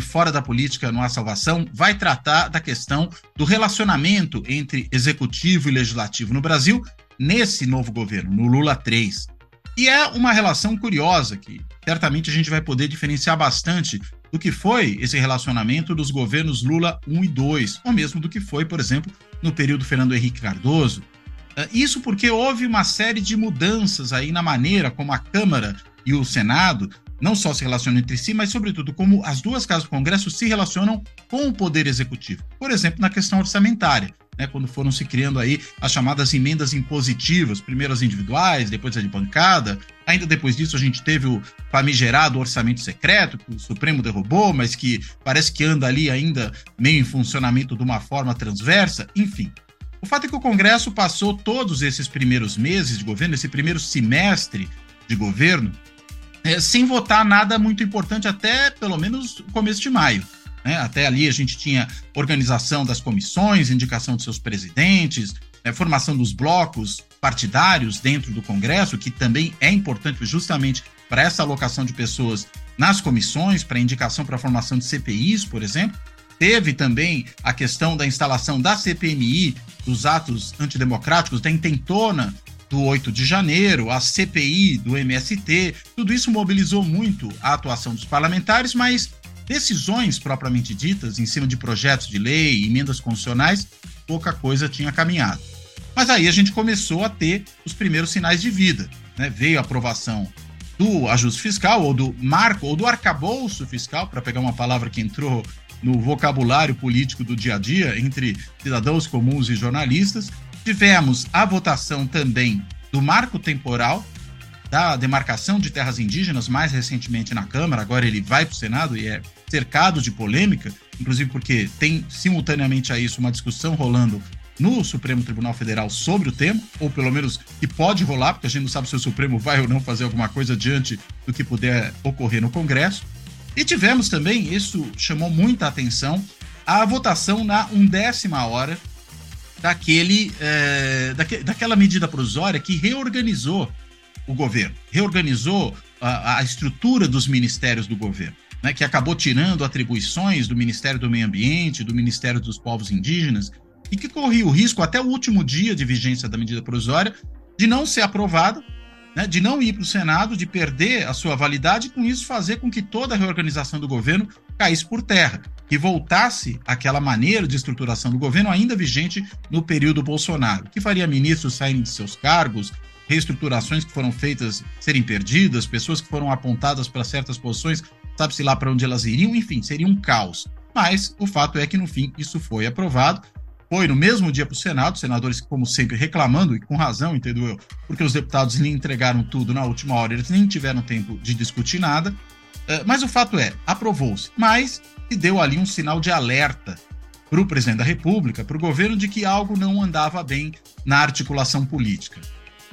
Fora da Política Não Há Salvação vai tratar da questão do relacionamento entre executivo e legislativo no Brasil nesse novo governo, no Lula 3. E é uma relação curiosa que certamente a gente vai poder diferenciar bastante do que foi esse relacionamento dos governos Lula 1 e 2, ou mesmo do que foi, por exemplo, no período Fernando Henrique Cardoso. Eh, isso porque houve uma série de mudanças aí na maneira como a Câmara e o Senado não só se relacionam entre si, mas, sobretudo, como as duas casas do Congresso se relacionam com o Poder Executivo. Por exemplo, na questão orçamentária. Né, quando foram se criando aí as chamadas emendas impositivas, primeiro as individuais, depois a de bancada. Ainda depois disso, a gente teve o famigerado orçamento secreto, que o Supremo derrubou, mas que parece que anda ali ainda meio em funcionamento de uma forma transversa. Enfim, o fato é que o Congresso passou todos esses primeiros meses de governo, esse primeiro semestre de governo, é, sem votar nada muito importante até pelo menos começo de maio. Né? Até ali a gente tinha organização das comissões, indicação de seus presidentes, né? formação dos blocos partidários dentro do Congresso, que também é importante justamente para essa alocação de pessoas nas comissões, para indicação para a formação de CPIs, por exemplo. Teve também a questão da instalação da CPMI, dos atos antidemocráticos, da intentona do 8 de janeiro, a CPI do MST, tudo isso mobilizou muito a atuação dos parlamentares, mas decisões propriamente ditas, em cima de projetos de lei, emendas constitucionais, pouca coisa tinha caminhado. Mas aí a gente começou a ter os primeiros sinais de vida. Né? Veio a aprovação do ajuste fiscal, ou do marco, ou do arcabouço fiscal, para pegar uma palavra que entrou no vocabulário político do dia a dia entre cidadãos comuns e jornalistas, Tivemos a votação também do marco temporal da demarcação de terras indígenas, mais recentemente na Câmara, agora ele vai para o Senado e é cercado de polêmica, inclusive porque tem simultaneamente a isso uma discussão rolando no Supremo Tribunal Federal sobre o tema, ou pelo menos que pode rolar, porque a gente não sabe se o Supremo vai ou não fazer alguma coisa diante do que puder ocorrer no Congresso. E tivemos também, isso chamou muita atenção, a votação na undécima hora daquele, é, daque, daquela medida provisória que reorganizou o governo, reorganizou a, a estrutura dos ministérios do governo. Né, que acabou tirando atribuições do Ministério do Meio Ambiente, do Ministério dos Povos Indígenas, e que corria o risco, até o último dia de vigência da medida provisória, de não ser aprovada, né, de não ir para o Senado, de perder a sua validade, e com isso fazer com que toda a reorganização do governo caísse por terra que voltasse aquela maneira de estruturação do governo ainda vigente no período Bolsonaro, que faria ministros saírem de seus cargos, reestruturações que foram feitas serem perdidas, pessoas que foram apontadas para certas posições, sabe-se lá para onde elas iriam, enfim, seria um caos. Mas o fato é que, no fim, isso foi aprovado. Foi no mesmo dia para o Senado, senadores, como sempre, reclamando, e com razão, entendeu eu, porque os deputados lhe entregaram tudo na última hora, eles nem tiveram tempo de discutir nada. Eh, mas o fato é, aprovou-se. Mas e deu ali um sinal de alerta para o presidente da República, para o governo, de que algo não andava bem na articulação política.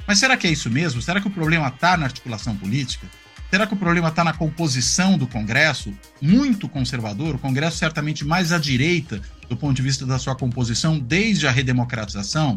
Mas será que é isso mesmo? Será que o problema está na articulação política? Será que o problema está na composição do Congresso? Muito conservador, o Congresso certamente mais à direita do ponto de vista da sua composição desde a redemocratização?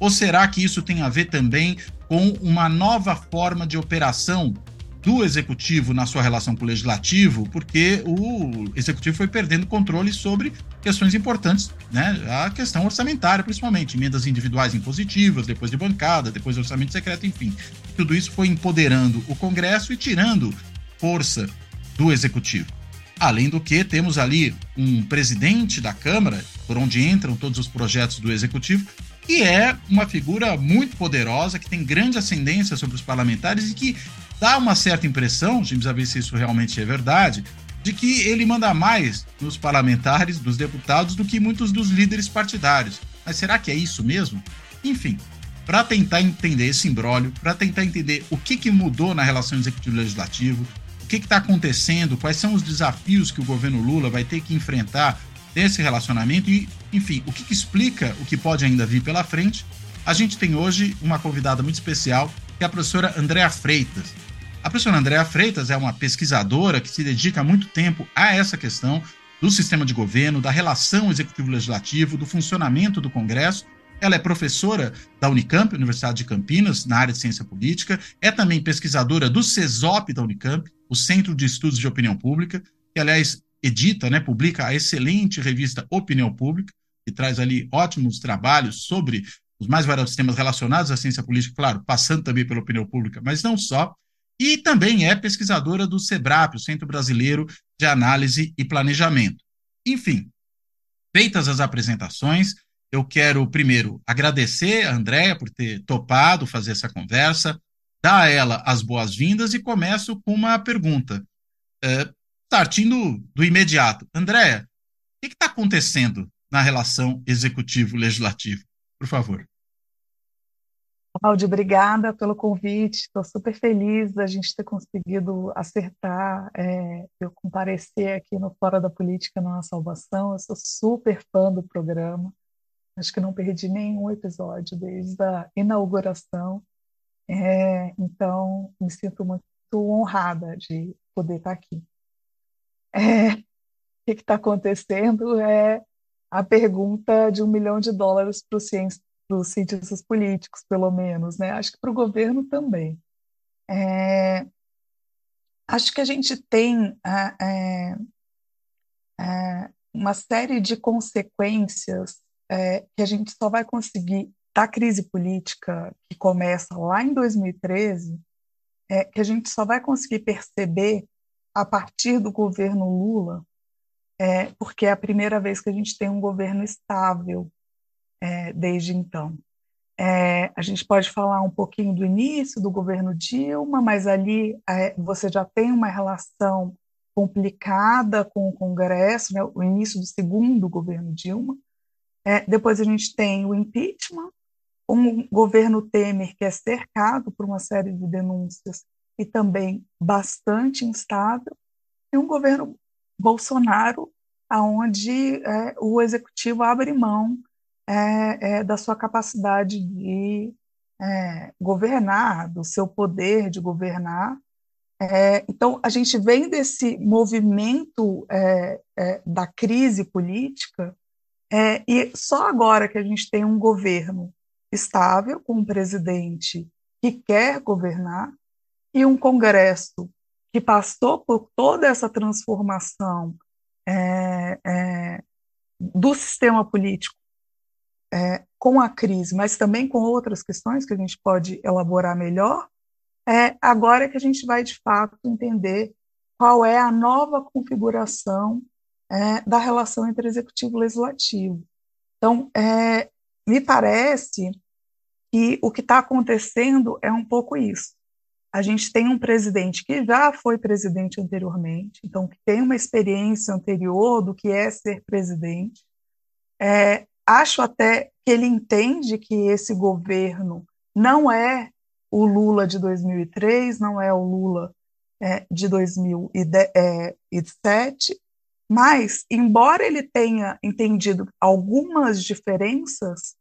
Ou será que isso tem a ver também com uma nova forma de operação do executivo na sua relação com o legislativo, porque o executivo foi perdendo controle sobre questões importantes, né? A questão orçamentária, principalmente, emendas individuais impositivas, depois de bancada, depois de orçamento secreto, enfim. Tudo isso foi empoderando o Congresso e tirando força do executivo. Além do que, temos ali um presidente da Câmara, por onde entram todos os projetos do executivo, que é uma figura muito poderosa, que tem grande ascendência sobre os parlamentares e que dá uma certa impressão, gente precisa ver se isso realmente é verdade, de que ele manda mais nos parlamentares, dos deputados, do que muitos dos líderes partidários. Mas será que é isso mesmo? Enfim, para tentar entender esse imbróglio, para tentar entender o que, que mudou na relação executivo-legislativo, que está acontecendo, quais são os desafios que o governo Lula vai ter que enfrentar nesse relacionamento e, enfim, o que, que explica o que pode ainda vir pela frente. A gente tem hoje uma convidada muito especial, que é a professora Andréa Freitas. A professora Andréa Freitas é uma pesquisadora que se dedica há muito tempo a essa questão do sistema de governo, da relação executivo-legislativo, do funcionamento do Congresso. Ela é professora da Unicamp, Universidade de Campinas, na área de ciência política, é também pesquisadora do CESOP da Unicamp, o Centro de Estudos de Opinião Pública, que, aliás, edita, né, publica a excelente revista Opinião Pública, que traz ali ótimos trabalhos sobre os mais variados temas relacionados à ciência política, claro, passando também pela opinião pública, mas não só. E também é pesquisadora do SEBRAP, o Centro Brasileiro de Análise e Planejamento. Enfim, feitas as apresentações, eu quero primeiro agradecer a Andréia por ter topado fazer essa conversa, dar a ela as boas-vindas e começo com uma pergunta. É, partindo do imediato. Andréia, o que está acontecendo na relação executivo-legislativo? Por favor. Cláudio, obrigada pelo convite. Estou super feliz da gente ter conseguido acertar, é, eu comparecer aqui no Fora da Política Não Há Salvação. Eu sou super fã do programa. Acho que não perdi nenhum episódio desde a inauguração. É, então, me sinto muito honrada de poder estar aqui. É, o que está acontecendo é a pergunta de um milhão de dólares para os cientistas políticos, pelo menos, né? Acho que para o governo também. É, acho que a gente tem é, é, uma série de consequências é, que a gente só vai conseguir da crise política que começa lá em 2013, é, que a gente só vai conseguir perceber a partir do governo Lula, é, porque é a primeira vez que a gente tem um governo estável é, desde então. É, a gente pode falar um pouquinho do início do governo Dilma, mas ali é, você já tem uma relação complicada com o Congresso, né, o início do segundo governo Dilma. É, depois a gente tem o impeachment, um governo Temer que é cercado por uma série de denúncias e também bastante instável, e um governo Bolsonaro, aonde é, o executivo abre mão é, é, da sua capacidade de é, governar, do seu poder de governar. É, então, a gente vem desse movimento é, da crise política, e só agora que a gente tem um governo estável, com um presidente que quer governar, e um Congresso que passou por toda essa transformação do sistema político é, com a crise, mas também com outras questões que a gente pode elaborar melhor, é agora que a gente vai de fato entender qual é a nova configuração é, da relação entre executivo e legislativo. Então, é, me parece que o que está acontecendo é um pouco isso. A gente tem um presidente que já foi presidente anteriormente, então que tem uma experiência anterior do que é ser presidente, é, acho até que ele entende que esse governo não é o Lula de 2003, não é o Lula é, de 2007, mas, embora ele tenha entendido algumas diferenças,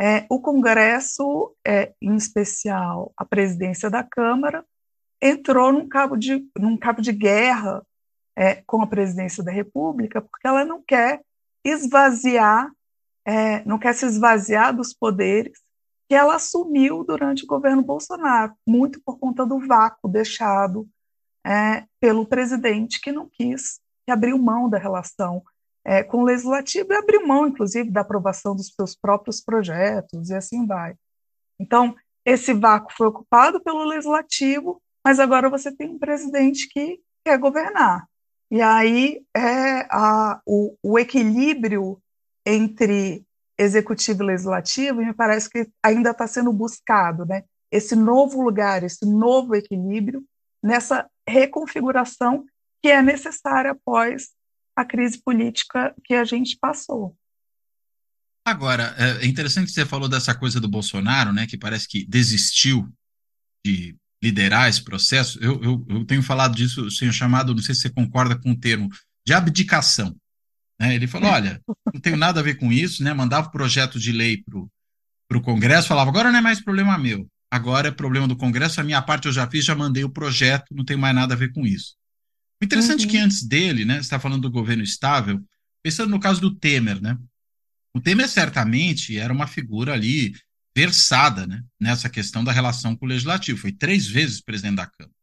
é, o Congresso, é, em especial a presidência da Câmara, entrou num cabo de, num cabo de guerra é, com a presidência da República, porque ela não quer esvaziar é, não quer se esvaziar dos poderes que ela assumiu durante o governo Bolsonaro, muito por conta do vácuo deixado é, pelo presidente que não quis, que abriu mão da relação é, com o legislativo e abriu mão, inclusive, da aprovação dos seus próprios projetos e assim vai. Então, esse vácuo foi ocupado pelo legislativo, mas agora você tem um presidente que quer governar. E aí é a, o, o equilíbrio entre executivo e legislativo, e me parece que ainda está sendo buscado, né? Esse novo lugar, esse novo equilíbrio nessa reconfiguração que é necessária após a crise política que a gente passou. Agora, é interessante que você falou dessa coisa do Bolsonaro, né, que parece que desistiu de liderar esse processo, eu, eu, eu tenho falado disso, eu tenho chamado, não sei se você concorda com o termo, de abdicação. Né? Ele falou: olha, não tenho nada a ver com isso, né? mandava o projeto de lei para o Congresso, falava: agora não é mais problema meu, agora é problema do Congresso, a minha parte eu já fiz, já mandei o projeto, não tem mais nada a ver com isso. O interessante uhum. é que antes dele, né, você está falando do governo estável, pensando no caso do Temer, né? O Temer certamente era uma figura ali versada né, nessa questão da relação com o legislativo. Foi três vezes presidente da Câmara.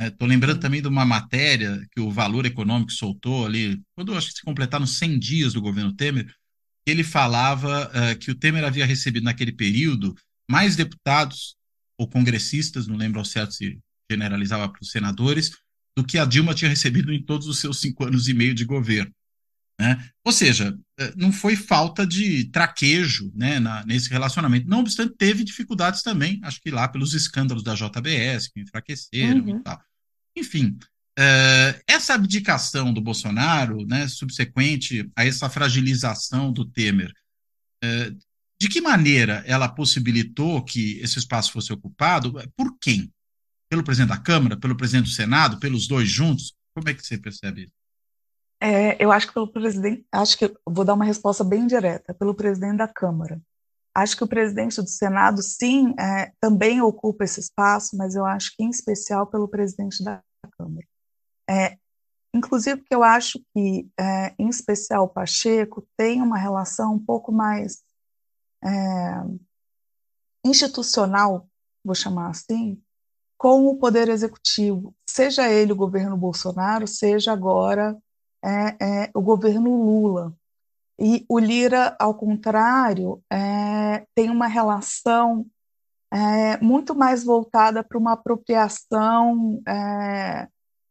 Estou é, lembrando também de uma matéria que o Valor Econômico soltou ali, quando acho que se completaram 100 dias do governo Temer, ele falava uh, que o Temer havia recebido naquele período mais deputados ou congressistas, não lembro ao certo se generalizava para os senadores, do que a Dilma tinha recebido em todos os seus cinco anos e meio de governo. Né? Ou seja, eh, não foi falta de traquejo né, na, nesse relacionamento. Não obstante, teve dificuldades também, acho que lá pelos escândalos da JBS, que enfraqueceram uhum. e tal. Enfim, uh, essa abdicação do Bolsonaro, né, subsequente a essa fragilização do Temer, uh, de que maneira ela possibilitou que esse espaço fosse ocupado? Por quem? Pelo presidente da Câmara, pelo presidente do Senado, pelos dois juntos? Como é que você percebe isso? É, eu acho que pelo presidente, acho que vou dar uma resposta bem direta, pelo presidente da Câmara. Acho que o presidente do Senado, sim, é, também ocupa esse espaço, mas eu acho que em especial pelo presidente da Câmara. É, inclusive porque eu acho que, é, em especial, o Pacheco tem uma relação um pouco mais é, institucional, vou chamar assim, com o Poder Executivo, seja ele o governo Bolsonaro, seja agora é, é o governo Lula. E o Lira, ao contrário, é, tem uma relação é, muito mais voltada para uma apropriação é,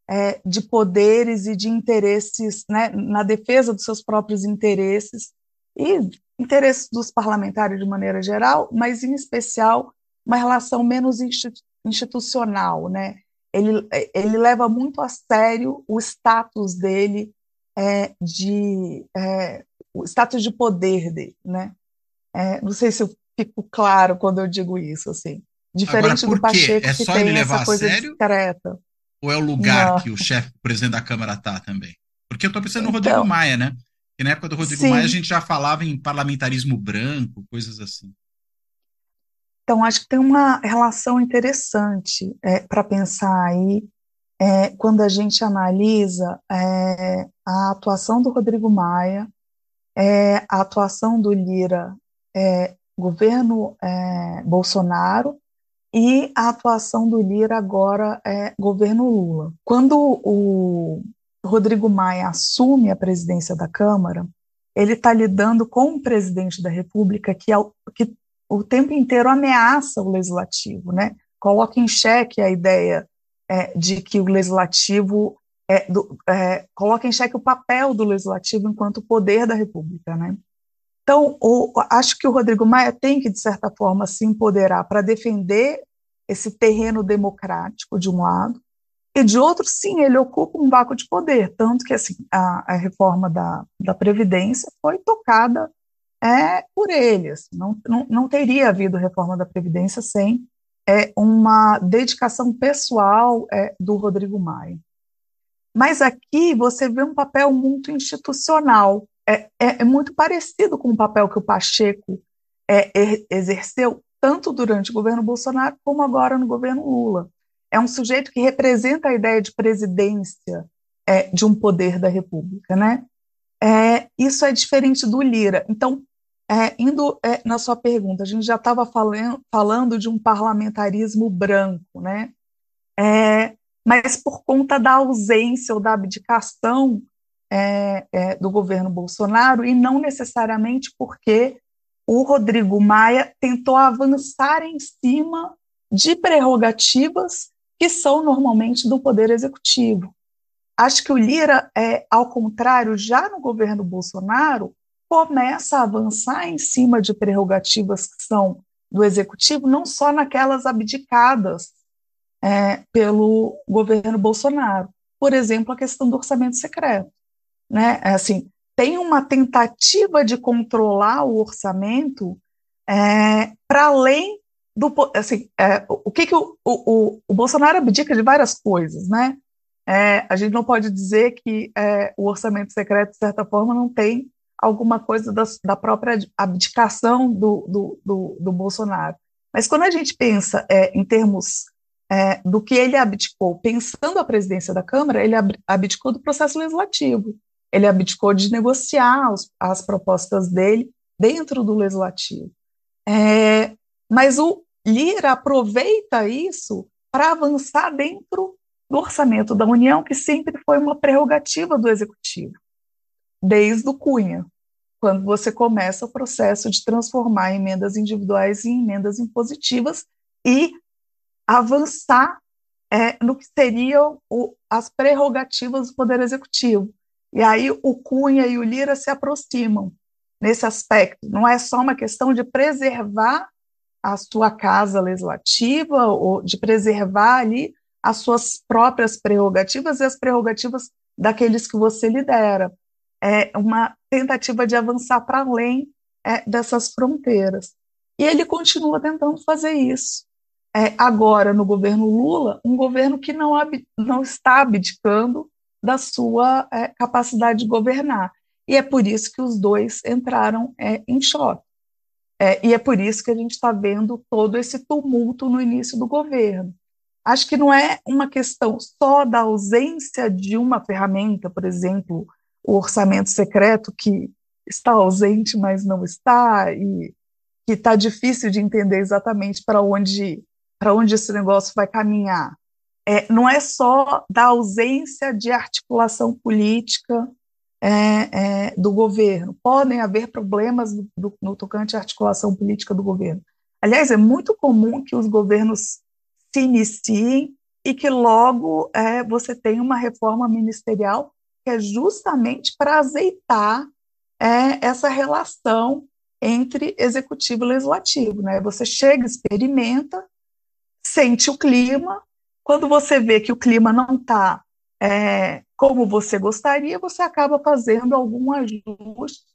é, de poderes e de interesses, né, na defesa dos seus próprios interesses e interesses dos parlamentares de maneira geral, mas em especial uma relação menos institucional, né? Ele, ele leva muito a sério o status dele é, de é, o status de poder dele, né? É, não sei se eu fico claro quando eu digo isso, assim. Diferente Agora, do Pacheco é que tem ele essa coisa sério, discreta. Ou é o lugar não. que o chefe, o presidente da Câmara está também? Porque eu estou pensando no Rodrigo então, Maia, né? Que na época do Rodrigo sim. Maia a gente já falava em parlamentarismo branco, coisas assim. Então, acho que tem uma relação interessante é, para pensar aí é, quando a gente analisa é, a atuação do Rodrigo Maia, é, a atuação do Lira, é, governo é, Bolsonaro, e a atuação do Lira agora, é, governo Lula. Quando o Rodrigo Maia assume a presidência da Câmara, ele está lidando com um presidente da República que, que o tempo inteiro ameaça o legislativo, né? coloca em xeque a ideia é, de que o legislativo é, do, é, coloca em xeque o papel do legislativo enquanto poder da República, né? Então, o, acho que o Rodrigo Maia tem que, de certa forma, se empoderar para defender esse terreno democrático, de um lado, e de outro, sim, ele ocupa um vácuo de poder, tanto que assim, a, a reforma da, da Previdência foi tocada é, por ele. Assim, não, não, não teria havido reforma da Previdência sem é uma dedicação pessoal é, do Rodrigo Maia. Mas aqui você vê um papel muito institucional, é, é, é muito parecido com o papel que o Pacheco é, exerceu tanto durante o governo Bolsonaro como agora no governo Lula. É um sujeito que representa a ideia de presidência é, de um poder da República, né? É, isso é diferente do Lira. Então, é, indo é, na sua pergunta, a gente já estava falando, falando de um parlamentarismo branco, né? É, mas por conta da ausência ou da abdicação é, é, do governo Bolsonaro, e não necessariamente porque o Rodrigo Maia tentou avançar em cima de prerrogativas que são normalmente do Poder Executivo. Acho que o Lira, é, ao contrário, já no governo Bolsonaro, começa a avançar em cima de prerrogativas que são do executivo, não só naquelas abdicadas é, pelo governo Bolsonaro. Por exemplo, a questão do orçamento secreto. Né? É assim, tem uma tentativa de controlar o orçamento é, para além do, assim, é, o que, que o, o, o, Bolsonaro abdica de várias coisas, né? É, a gente não pode dizer que é, o orçamento secreto, de certa forma, não tem alguma coisa da, da própria abdicação do, do, do, do, Bolsonaro. Mas quando a gente pensa é, em termos é, do que ele abdicou, pensando a presidência da Câmara, ele abdicou do processo legislativo, ele abdicou de negociar os, as propostas dele dentro do legislativo. É, mas o Lira aproveita isso para avançar dentro do orçamento da União, que sempre foi uma prerrogativa do Executivo, desde o Cunha, quando você começa o processo de transformar emendas individuais em emendas impositivas e avançar é, no que seriam o, as prerrogativas do Poder Executivo. E aí o Cunha e o Lira se aproximam nesse aspecto. Não é só uma questão de preservar a sua casa legislativa ou de preservar ali as suas próprias prerrogativas e as prerrogativas daqueles que você lidera. É uma tentativa de avançar para além é, dessas fronteiras. E ele continua tentando fazer isso. É, agora, no governo Lula, um governo que não, não está abdicando da sua é, capacidade de governar. E é por isso que os dois entraram é, em choque. É, e é por isso que a gente está vendo todo esse tumulto no início do governo. Acho que não é uma questão só da ausência de uma ferramenta, por exemplo, o orçamento secreto, que está ausente, mas não está, e que está difícil de entender exatamente para onde, onde esse negócio vai caminhar. É, não é só da ausência de articulação política é, é, do governo. Podem haver problemas do, no tocante à articulação política do governo. Aliás, é muito comum que os governos se iniciem e que logo é, você tenha uma reforma ministerial é justamente para azeitar é, essa relação entre executivo e legislativo. Né? Você chega, experimenta, sente o clima, quando você vê que o clima não está é, como você gostaria, você acaba fazendo algum ajuste.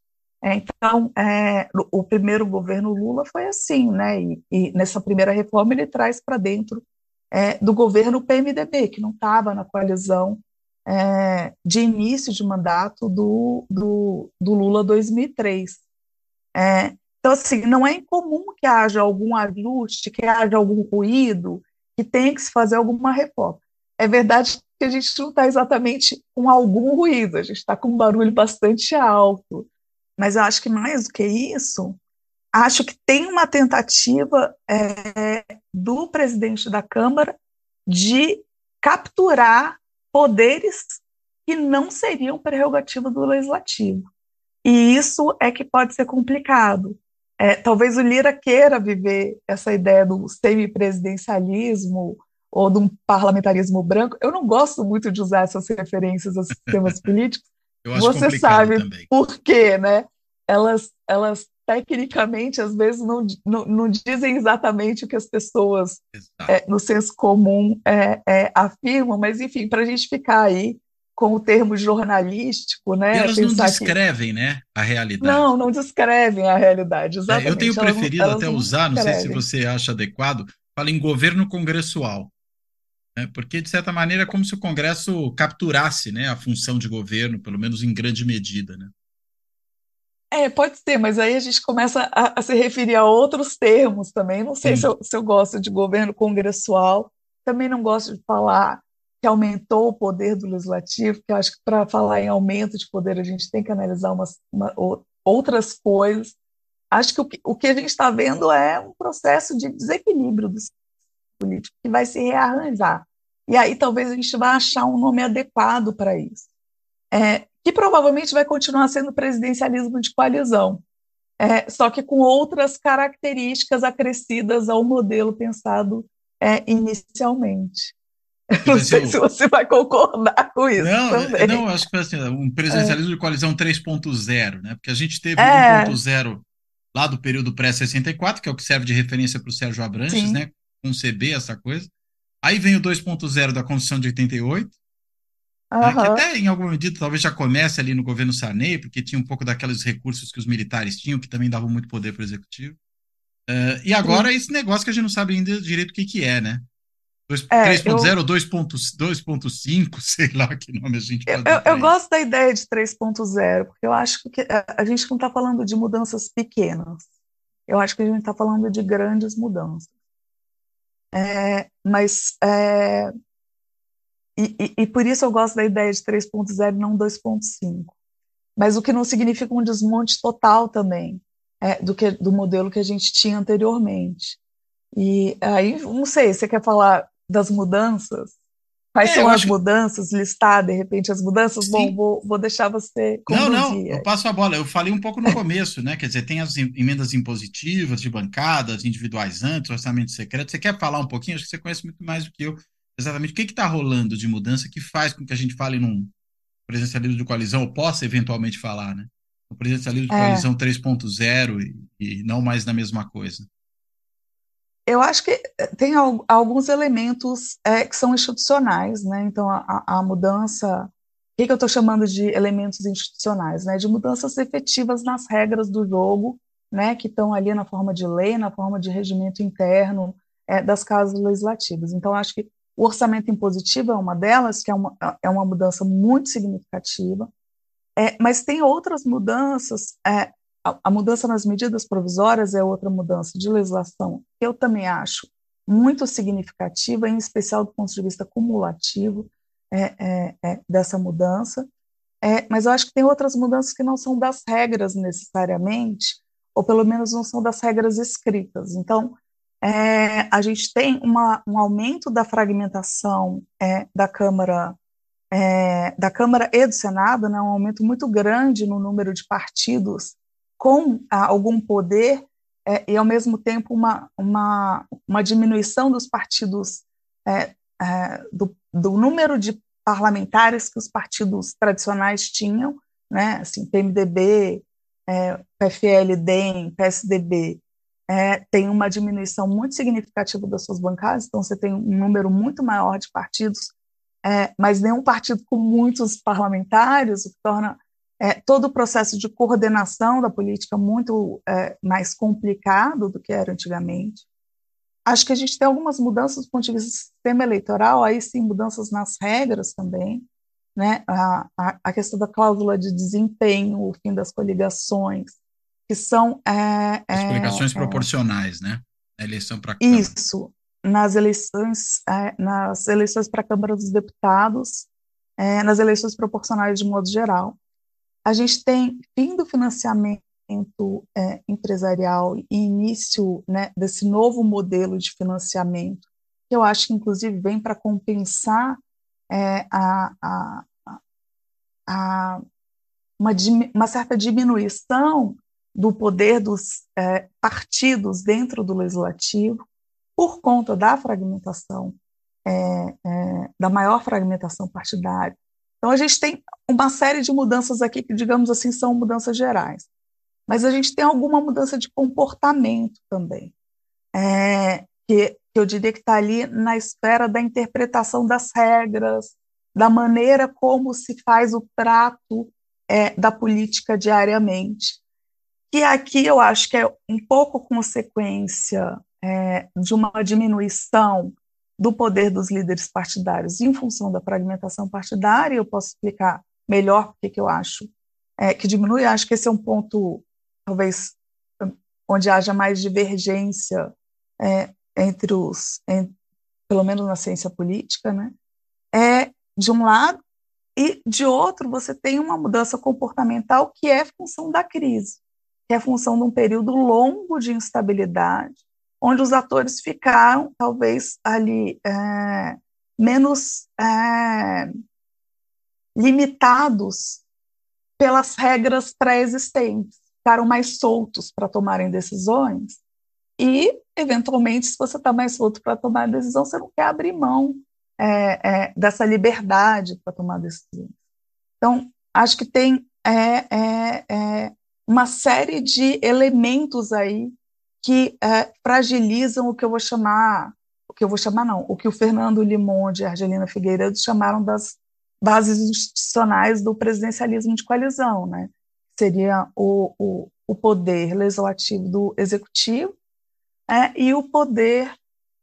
É, então, é, o primeiro governo Lula foi assim, né? E, e nessa primeira reforma ele traz para dentro é, do governo PMDB, que não estava na coalizão é, de início de mandato do, do, do Lula 2003. É, então, assim, não é incomum que haja algum ajuste, que haja algum ruído, que tenha que se fazer alguma reforma. É verdade que a gente não está exatamente com algum ruído, a gente está com um barulho bastante alto. Mas eu acho que mais do que isso, acho que tem uma tentativa é, do presidente da Câmara de capturar poderes que não seriam prerrogativa do legislativo. E isso é que pode ser complicado. É, talvez o Lira queira viver essa ideia do semipresidencialismo ou de um parlamentarismo branco. Eu não gosto muito de usar essas referências aos sistemas políticos. Você sabe também. por quê, né? Elas, elas tecnicamente, às vezes, não, não, não dizem exatamente o que as pessoas, é, no senso comum, é, é, afirmam, mas, enfim, para a gente ficar aí com o termo jornalístico, né? E elas não descrevem, que... né, a realidade. Não, não descrevem a realidade, exatamente. É, eu tenho preferido elas até usar, não sei se você acha adequado, fala em governo congressual. Né? Porque, de certa maneira, é como se o Congresso capturasse né, a função de governo, pelo menos em grande medida. Né? É, pode ser, mas aí a gente começa a, a se referir a outros termos também. Não sei se eu, se eu, gosto de governo congressual, também não gosto de falar que aumentou o poder do legislativo, que eu acho que para falar em aumento de poder a gente tem que analisar umas, uma, outras coisas. Acho que o, que o que a gente está vendo é um processo de desequilíbrio do político que vai se rearranjar. E aí talvez a gente vá achar um nome adequado para isso. É, que provavelmente vai continuar sendo presidencialismo de coalizão, é, só que com outras características acrescidas ao modelo pensado é, inicialmente. Não sei se você vai concordar com isso. Não, também. não acho que assim, um presidencialismo é. de coalizão 3.0, né? Porque a gente teve é. 1.0 lá do período pré-64, que é o que serve de referência para o Sérgio Abranches, Sim. né? Conceber essa coisa. Aí vem o 2.0 da Constituição de 88, Uhum. Né, que até em alguma medida talvez já comece ali no governo Sarney, porque tinha um pouco daqueles recursos que os militares tinham, que também davam muito poder para o executivo. Uh, e agora esse negócio que a gente não sabe ainda direito o que, que é, né? É, 3.0 ou 2.5, sei lá que nome a gente pode Eu, eu gosto da ideia de 3.0, porque eu acho que a gente não está falando de mudanças pequenas. Eu acho que a gente está falando de grandes mudanças. É, mas é, e, e, e, por isso eu gosto da ideia de 3.0 e não 2.5. Mas o que não significa um desmonte total também é, do, que, do modelo que a gente tinha anteriormente. E aí, não sei, você quer falar das mudanças? Quais é, são as mudanças? Listar, de repente, as mudanças? Sim. Bom, vou, vou deixar você conduzir. Não, não, eu passo a bola. Eu falei um pouco no começo, né? Quer dizer, tem as emendas impositivas, de bancadas, individuais antes, orçamento secreto. Você quer falar um pouquinho? Acho que você conhece muito mais do que eu. Exatamente o que está rolando de mudança que faz com que a gente fale num presencialismo de coalizão, ou possa eventualmente falar, né? O presencialismo de é. coalizão 3.0 e, e não mais na mesma coisa eu acho que eh, tem alguns elementos é, que são institucionais, né? Então, a, a mudança, o que, que eu estou chamando de elementos institucionais, né? De mudanças efetivas nas regras do jogo, né? Que estão ali na forma de lei, na forma de regimento interno é, das casas legislativas. Então, acho que o orçamento impositivo é uma delas, que é uma, é uma mudança muito significativa. É, mas tem outras mudanças é, a, mudança nas medidas provisórias é outra mudança de legislação que eu também acho muito significativa, em especial do ponto de vista cumulativo é, é, é, dessa mudança. É, mas eu acho que tem outras mudanças que não são das regras necessariamente, ou pelo menos não são das regras escritas. Então, é, a gente tem uma, um aumento da fragmentação é, da Câmara da Câmara e do Senado, né, um aumento muito grande no número de partidos com ah, algum poder é, e, ao mesmo tempo, uma, uma, uma diminuição dos partidos, é, é, do, do, número de parlamentares que os partidos tradicionais tinham, né, assim, PMDB, é, PFL, DEM, PSDB, é, tem uma diminuição muito significativa das suas bancadas, então você tem um número muito maior de partidos, é, mas nenhum partido com muitos parlamentares, o que torna é, todo o processo de coordenação da política muito é, mais complicado do que era antigamente. Acho que a gente tem algumas mudanças do ponto de vista do sistema eleitoral, aí sim, mudanças nas regras também, né? a, a, a questão da cláusula de desempenho, o fim das coligações, que são... É, é, coligações é, proporcionais, né? A eleição para Isso, nas eleições, é, nas eleições para a Câmara dos Deputados, nas eleições proporcionais de modo geral. A gente tem fim do financiamento é, empresarial e início né, desse novo modelo de financiamento, que eu acho que, inclusive, vem para compensar é, a, a, a, uma, uma, certa diminuição do poder dos é, partidos dentro do legislativo por conta da fragmentação, é, é, da maior fragmentação partidária. Então, a gente tem uma série de mudanças aqui que, digamos assim, são mudanças gerais. Mas a gente tem alguma mudança de comportamento também, que, que eu diria que está ali na esfera da interpretação das regras, da maneira como se faz o trato da política diariamente. Que aqui eu acho que é um pouco consequência é, de uma diminuição do poder dos líderes partidários em função da fragmentação partidária, eu posso explicar melhor porque que eu acho é, que diminui. Acho que esse é um ponto, talvez, onde haja mais divergência é, entre os, em, pelo menos na ciência política, né? É de um lado e de outro você tem uma mudança comportamental que é função da crise, que é função de um período longo de instabilidade onde os atores ficaram, talvez, ali é, menos é, limitados pelas regras pré-existentes, ficaram mais soltos para tomarem decisões e, eventualmente, se você está mais solto para tomar decisão, você não quer abrir mão é, é dessa liberdade para tomar decisões. Então, acho que tem é, é, uma série de elementos aí que é, fragilizam o que eu vou chamar, o que eu vou chamar não, o que o Fernando Limonde e a Argelina Figueiredo chamaram das bases institucionais do presidencialismo de coalizão, né? Seria o, o, o poder legislativo do executivo, é, e o poder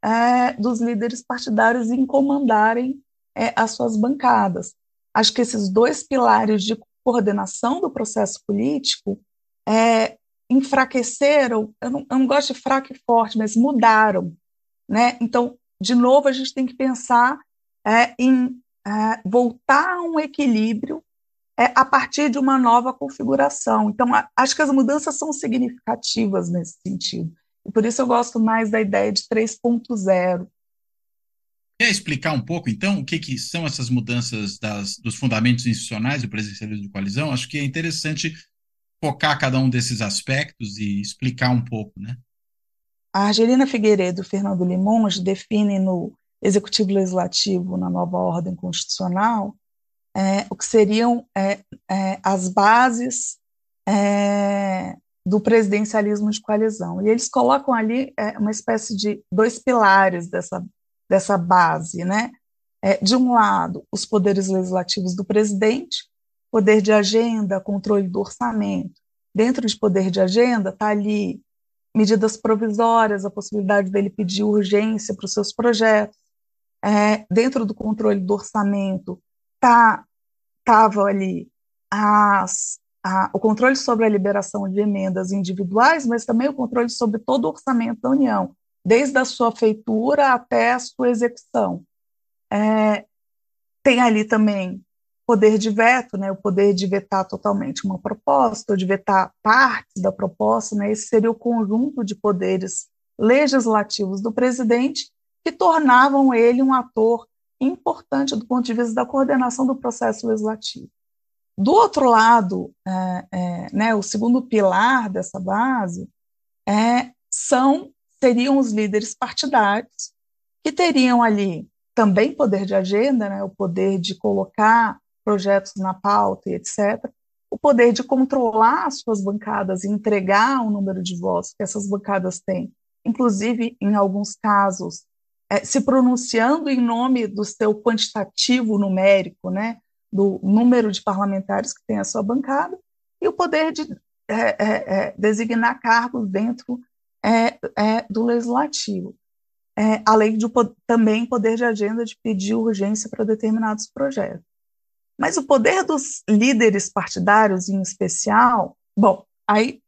é, dos líderes partidários em comandarem é, as suas bancadas. Acho que esses dois pilares de coordenação do processo político é, enfraqueceram, eu não, eu não, gosto de fraco e forte, mas mudaram. Né? Então, de novo, a gente tem que pensar é, em é, voltar a um equilíbrio é, a partir de uma nova configuração. Então, a, acho que as mudanças são significativas nesse sentido. E por isso eu gosto mais da ideia de 3.0. Quer explicar um pouco, então, o que, que são essas mudanças das, dos fundamentos institucionais do presidencialismo de coalizão? Acho que é interessante focar cada um desses aspectos e explicar um pouco, né? A Argelina Figueiredo e Fernando Limonge definem no Executivo Legislativo, na nova ordem constitucional, é, o que seriam é, é, as bases é, do presidencialismo de coalizão. E eles colocam ali é, uma espécie de dois pilares dessa, dessa base. Né? É, de um lado, os poderes legislativos do presidente, poder de agenda, controle do orçamento. Dentro de poder de agenda está ali medidas provisórias, a possibilidade dele pedir urgência para os seus projetos. É, dentro do controle do orçamento tá ali as, a, o controle sobre a liberação de emendas individuais, mas também o controle sobre todo o orçamento da União, desde a sua feitura até a sua execução. É, tem ali também poder de veto, né, o poder de vetar totalmente uma proposta, ou de vetar partes da proposta, né, esse seria o conjunto de poderes legislativos do presidente que tornavam ele um ator importante do ponto de vista da coordenação do processo legislativo. Do outro lado, é, é, né, o segundo pilar dessa base é, são seriam os líderes partidários que teriam ali também poder de agenda, né, o poder de colocar projetos na pauta e etc., o poder de controlar as suas bancadas e entregar o número de votos que essas bancadas têm, inclusive, em alguns casos, é, se pronunciando em nome do seu quantitativo numérico, né, do número de parlamentares que tem a sua bancada, e o poder de é, é, é designar cargos dentro é, é, do legislativo, além de também poder de agenda de pedir urgência para determinados projetos. Mas o poder dos líderes partidários, em especial, bom, aí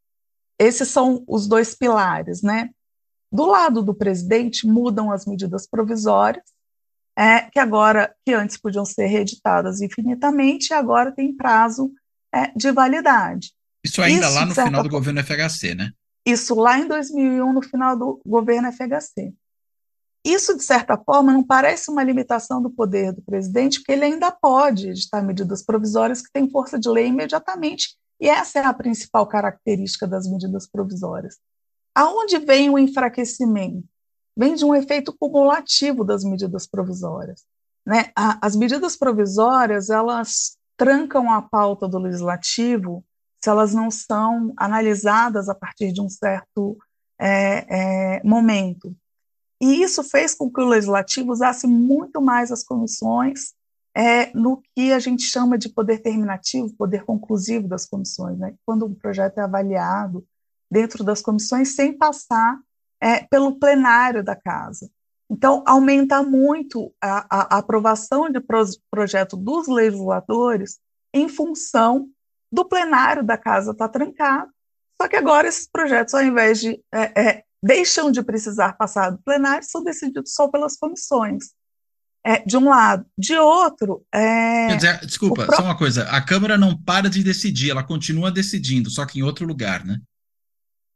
esses são os dois pilares, né? Do lado do presidente, mudam as medidas provisórias, é, que agora, que antes podiam ser reeditadas infinitamente, agora tem prazo é, de validade. Isso ainda Isso, lá no final do governo FHC, né? Isso lá em 2001, no final do governo FHC. Isso, de certa forma, não parece uma limitação do poder do presidente, porque ele ainda pode editar medidas provisórias que têm força de lei imediatamente, e essa é a principal característica das medidas provisórias. Aonde vem o enfraquecimento? Vem de um efeito cumulativo das medidas provisórias. Né? as medidas provisórias, elas trancam a pauta do legislativo se elas não são analisadas a partir de um certo é, é, momento. E isso fez com que o legislativo usasse muito mais as comissões é, no que a gente chama de poder terminativo, poder conclusivo das comissões. Né? Quando um projeto é avaliado dentro das comissões sem passar é, pelo plenário da casa. Então, aumenta muito a, a, aprovação de pro, projeto dos legisladores em função do plenário da casa estar tá trancado. Só que agora esses projetos, ao invés de é, é, deixam de precisar passar do plenário, são decididos só pelas comissões. É, de um lado. De outro. É, Quer dizer, desculpa, só uma coisa: a Câmara não para de decidir, ela continua decidindo, só que em outro lugar, né?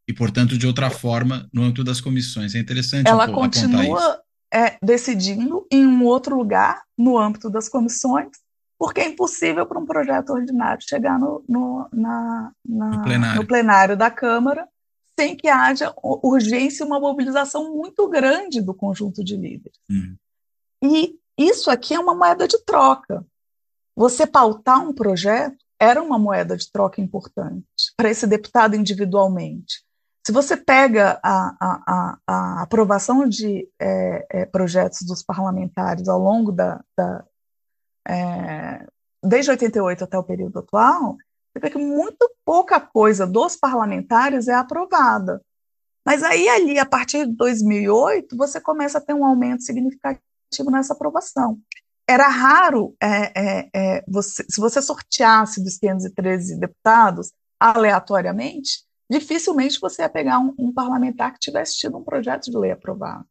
e, portanto, de outra forma, no âmbito das comissões. É interessante Ela continua é, decidindo em um outro lugar, no âmbito das comissões, porque é impossível para um projeto ordinário chegar no, no, na, na, no, plenário. no plenário da Câmara sem que haja urgência e uma mobilização muito grande do conjunto de líderes. Hum. E isso aqui é uma moeda de troca. Você pautar um projeto era uma moeda de troca importante para esse deputado individualmente. Se você pega a, a, a, a aprovação de é, é, projetos dos parlamentares ao longo da, da é, desde 88 até o período atual, você vê que muito pouca coisa dos parlamentares é aprovada. Mas aí, ali, a partir de 2008, você começa a ter um aumento significativo nessa aprovação. Era raro, é, é, é, você, se você sorteasse dos 513 deputados aleatoriamente, dificilmente você ia pegar um, um parlamentar que tivesse tido um projeto de lei aprovado.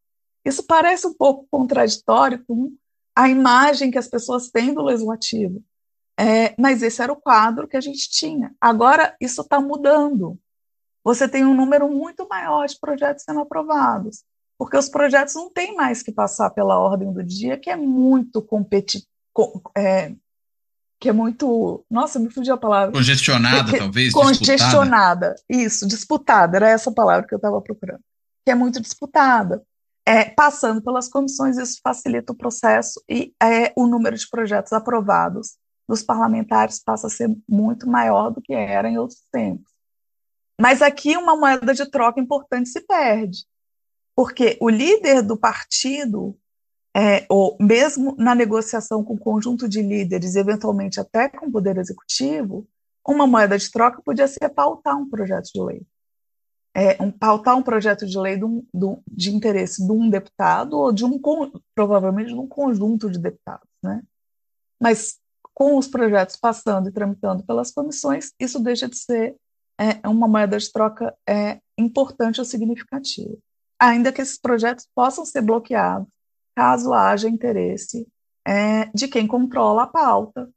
Isso parece um pouco contraditório com a imagem que as pessoas têm do legislativo. É, mas esse era o quadro que a gente tinha. Agora, isso está mudando. Você tem um número muito maior de projetos sendo aprovados, porque os projetos não têm mais que passar pela ordem do dia, que é muito competitivo. É, que é muito. Nossa, me fugiu a palavra. Congestionada, talvez. Congestionada. Disputada. Isso, disputada, era essa palavra que eu estava procurando. Que é muito disputada. É, passando pelas comissões, isso facilita o processo e é, o número de projetos aprovados dos parlamentares passa a ser muito maior do que era em outros tempos. Mas aqui uma moeda de troca importante se perde, porque o líder do partido, é, ou mesmo na negociação com o conjunto de líderes, eventualmente até com o poder executivo, uma moeda de troca podia ser pautar um projeto de lei é, um, pautar um projeto de lei de, um, de, interesse de um deputado ou de um, provavelmente, de um conjunto de deputados, né? Mas com os projetos passando e tramitando pelas comissões, isso deixa de ser é, uma moeda de troca é, importante ou significativa. Ainda que esses projetos possam ser bloqueados caso haja interesse é, de quem controla a pauta,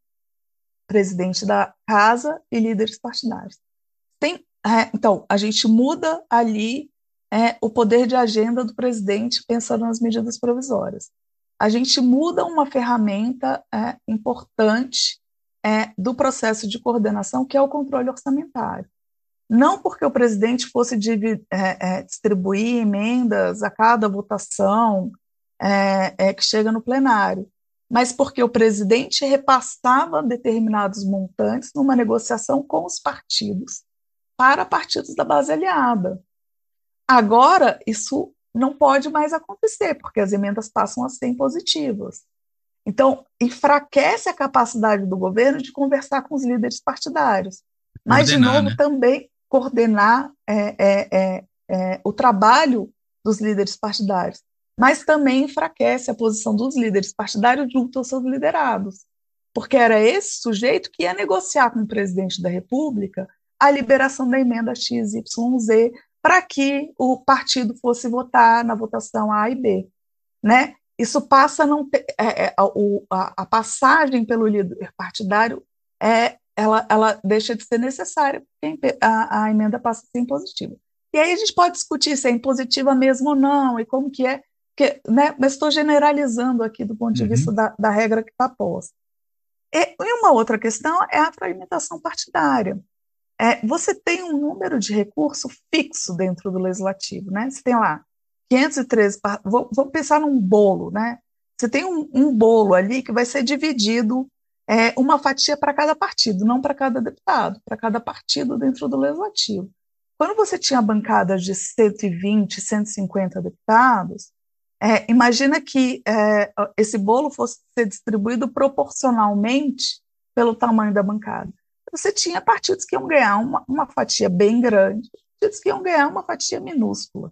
presidente da casa e líderes partidários. Tem é, então, a gente muda ali é, o poder de agenda do presidente pensando nas medidas provisórias. A gente muda uma ferramenta é, importante é, do processo de coordenação, que é o controle orçamentário. Não porque o presidente fosse é, é, distribuir emendas a cada votação que chega no plenário, mas porque o presidente repassava determinados montantes numa negociação com os partidos para partidos da base aliada. Agora, isso não pode mais acontecer, porque as emendas passam a ser impositivas. Então, enfraquece a capacidade do governo de conversar com os líderes partidários. Mas, de novo, né? também coordenar é, é, é, é, o trabalho dos líderes partidários. Mas também enfraquece a posição dos líderes partidários junto aos seus liderados. Porque era esse sujeito que ia negociar com o presidente da República a liberação da emenda XYZ para que o partido fosse votar na votação A e B, né? Isso passa a não ter, é, é, a, a, passagem pelo líder partidário é, ela, ela deixa de ser necessária porque a, a emenda passa a ser impositiva. E aí a gente pode discutir se é impositiva mesmo ou não e como que é, que, né? Mas estou generalizando aqui do ponto de uhum. vista da, da regra que está posta. E, e uma outra questão é a fragmentação partidária é, você tem um número de recurso fixo dentro do legislativo, né? Você tem lá 513, vou, vou pensar num bolo, né? Você tem um, um bolo ali que vai ser dividido é, uma fatia para cada partido, não para cada deputado, para cada partido dentro do legislativo. Quando você tinha bancadas de 120, 150 deputados, é, imagina que é, esse bolo fosse ser distribuído proporcionalmente pelo tamanho da bancada você tinha partidos que iam ganhar uma, uma fatia bem grande, partidos que iam ganhar uma fatia minúscula.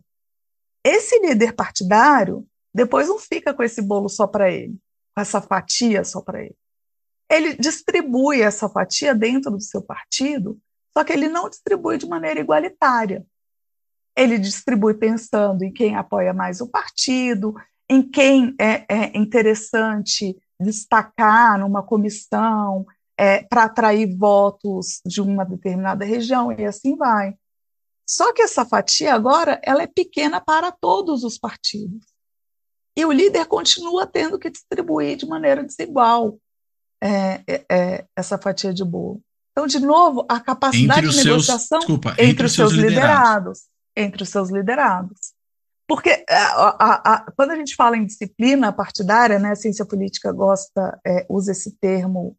Esse líder partidário depois não fica com esse bolo só para ele, com essa fatia só para ele. Ele distribui essa fatia dentro do seu partido, só que ele não distribui de maneira igualitária. Ele distribui pensando em quem apoia mais o partido, em quem é, é interessante destacar numa comissão, é, para atrair votos de uma determinada região e assim vai. Só que essa fatia agora ela é pequena para todos os partidos. E o líder continua tendo que distribuir de maneira desigual é, é, é essa fatia de bolo. Então, de novo, a capacidade de negociação desculpa, entre, entre, os seus, seus liderados. liderados. Entre os seus liderados. Porque a, a, a, quando a gente fala em disciplina partidária, né, a ciência política gosta, é, usa esse termo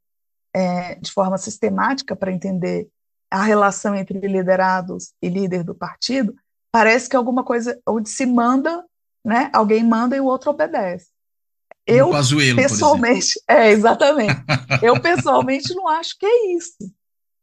é, de forma sistemática para entender a relação entre liderados e líder do partido, parece que alguma coisa onde se manda, né? Alguém manda e o outro obedece. Eu pessoalmente, é exatamente. eu pessoalmente não acho que é isso.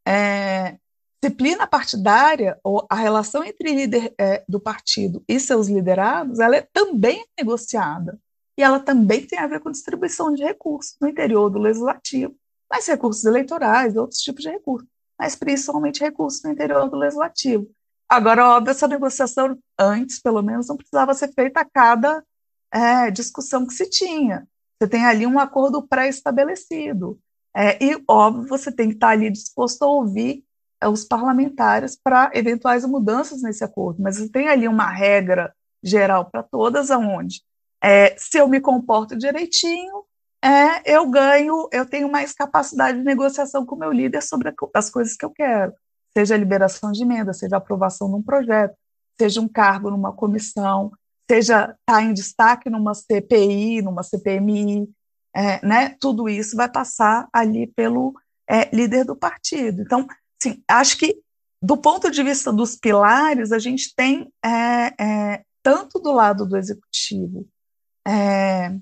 É, disciplina partidária, ou a relação entre líder é, do partido e seus liderados, ela é também negociada. E ela também tem a ver com distribuição de recursos no interior do legislativo, mais recursos eleitorais, outros tipos de recursos, mas principalmente recursos no interior do legislativo. Agora, óbvio, essa negociação antes, pelo menos, não precisava ser feita a cada é, discussão que se tinha. Você tem ali um acordo pré-estabelecido. É, e, óbvio, você tem que estar ali disposto a ouvir é, os parlamentares para eventuais mudanças nesse acordo. Mas você tem ali uma regra geral para todas, aonde é, se eu me comporto direitinho, é, eu ganho, eu tenho mais capacidade de negociação com o meu líder sobre as coisas que eu quero, seja a liberação de emenda, seja a aprovação de um projeto, seja um cargo numa comissão, seja estar tá em destaque numa CPI, numa CPMI, é, né, tudo isso vai passar ali pelo é, líder do partido. Então, sim, acho que do ponto de vista dos pilares, a gente tem é, é tanto do lado do executivo é,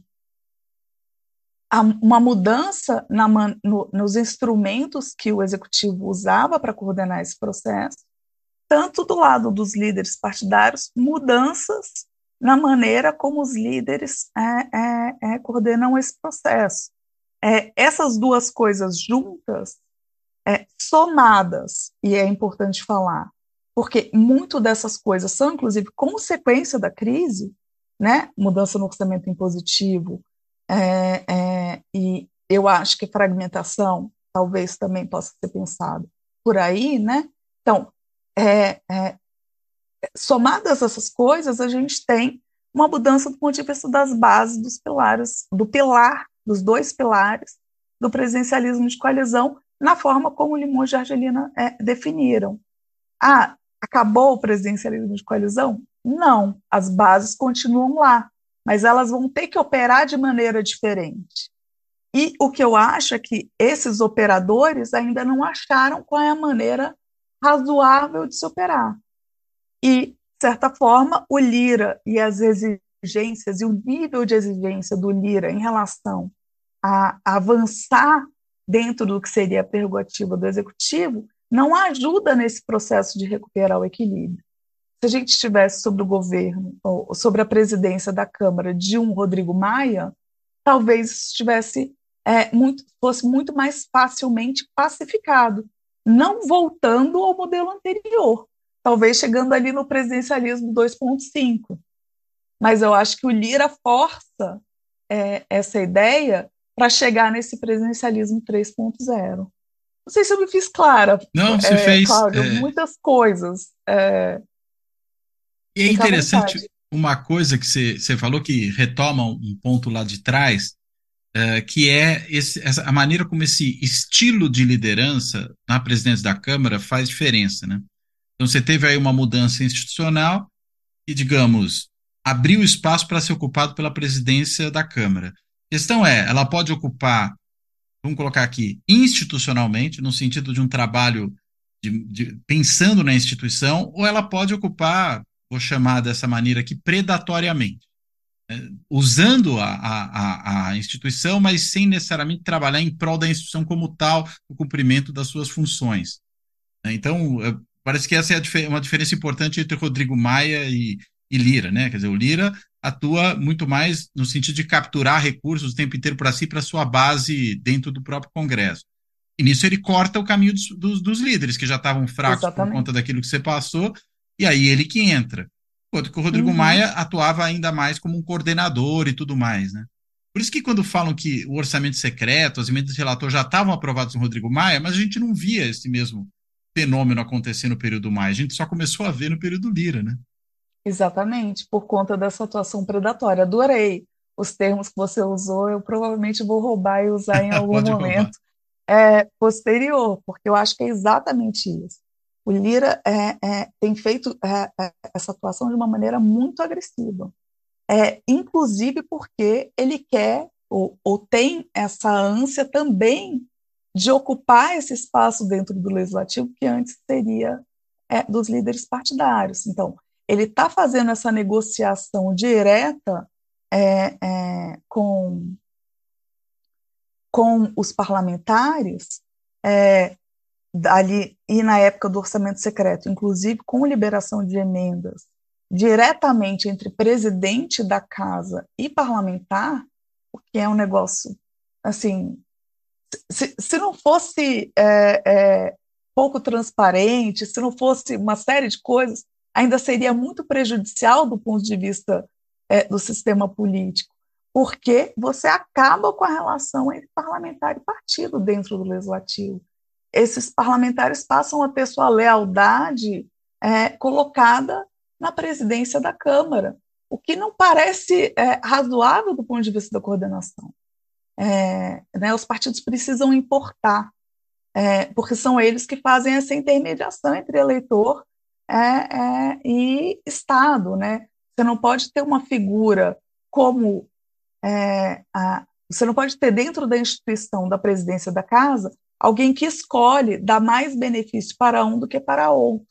uma mudança na, no, nos instrumentos que o executivo usava para coordenar esse processo, tanto do lado dos líderes partidários, mudanças na maneira como os líderes é, é, é, coordenam esse processo. É, essas duas coisas juntas, é, somadas, e é importante falar, porque muito dessas coisas são, inclusive, consequência da crise, né? mudança no orçamento impositivo, é, é, e eu acho que fragmentação talvez também possa ser pensado por aí, né? Então, é, é somadas essas coisas, a gente tem uma mudança do ponto de vista das bases dos pilares, do pilar, dos dois pilares do presidencialismo de coalizão, na forma como Limões e Argelina é, definiram. Ah, acabou o presidencialismo de coalizão? Não, as bases continuam lá, mas elas vão ter que operar de maneira diferente. E o que eu acho é que esses operadores ainda não acharam qual é a maneira razoável de se operar. E, de certa forma, o Lira e as exigências e o nível de exigência do Lira em relação a avançar dentro do que seria a prerrogativa do executivo não ajuda nesse processo de recuperar o equilíbrio. Se a gente estivesse sobre o governo, ou sobre a presidência da Câmara de um Rodrigo Maia, talvez estivesse é, muito, fosse muito mais facilmente pacificado, não voltando ao modelo anterior, talvez chegando ali no presidencialismo 2.5. Mas eu acho que o Lira força é, essa ideia para chegar nesse presidencialismo 3.0. Não sei se eu me fiz clara. Não, você é, fez. Cláudio, é... muitas coisas. É... E é interessante uma coisa que você, você falou que retoma um ponto lá de trás, é, que é esse, essa, a maneira como esse estilo de liderança na presidência da Câmara faz diferença, né? Então, você teve aí uma mudança institucional e, digamos, abriu espaço para ser ocupado pela presidência da Câmara. A questão é, ela pode ocupar, vamos colocar aqui, institucionalmente, no sentido de um trabalho de, de, pensando na instituição, ou ela pode ocupar, vou chamar dessa maneira aqui, predatoriamente. Né? usando a, a, a instituição, mas sem necessariamente trabalhar em prol da instituição como tal, o cumprimento das suas funções. Né? Então, Parece que essa é uma diferença importante entre Rodrigo Maia e, e Lira, né? Quer dizer, o Lira atua muito mais no sentido de capturar recursos o tempo inteiro para si, para sua base dentro do próprio Congresso. E nisso ele corta o caminho dos, dos, dos líderes, que já estavam fracos Exatamente. por conta daquilo que você passou, e aí ele que entra. Enquanto que o Rodrigo uhum. Maia atuava ainda mais como um coordenador e tudo mais, né? Por isso que quando falam que o orçamento secreto, as emendas de relator já estavam aprovadas no Rodrigo Maia, mas a gente não via esse mesmo fenômeno acontecer no período Maia. A gente só começou a ver no período Lira, né? Exatamente, por conta dessa atuação predatória. Adorei os termos que você usou, eu provavelmente vou roubar e usar em algum momento é, posterior, porque eu acho que é exatamente isso. O Lira é, é, tem feito é, é, essa atuação de uma maneira muito agressiva, é, inclusive porque ele quer ou, ou tem essa ânsia também de ocupar esse espaço dentro do legislativo que antes seria é, dos líderes partidários. Então, ele está fazendo essa negociação direta com, com os parlamentares, é, ali e na época do orçamento secreto, inclusive com liberação de emendas diretamente entre presidente da casa e parlamentar, o que é um negócio assim, se, se não fosse é, é, pouco transparente, se não fosse uma série de coisas, ainda seria muito prejudicial do ponto de vista é, do sistema político, porque você acaba com a relação entre parlamentar e partido dentro do legislativo esses parlamentares passam a ter sua lealdade é, colocada na presidência da Câmara, o que não parece é, razoável do ponto de vista da coordenação. É, né, os partidos precisam importar, é, porque são eles que fazem essa intermediação entre eleitor é, é, e Estado. Né? Você não pode ter uma figura como a, você não pode ter dentro da instituição da presidência da casa alguém que escolhe dar mais benefício para um do que para outro.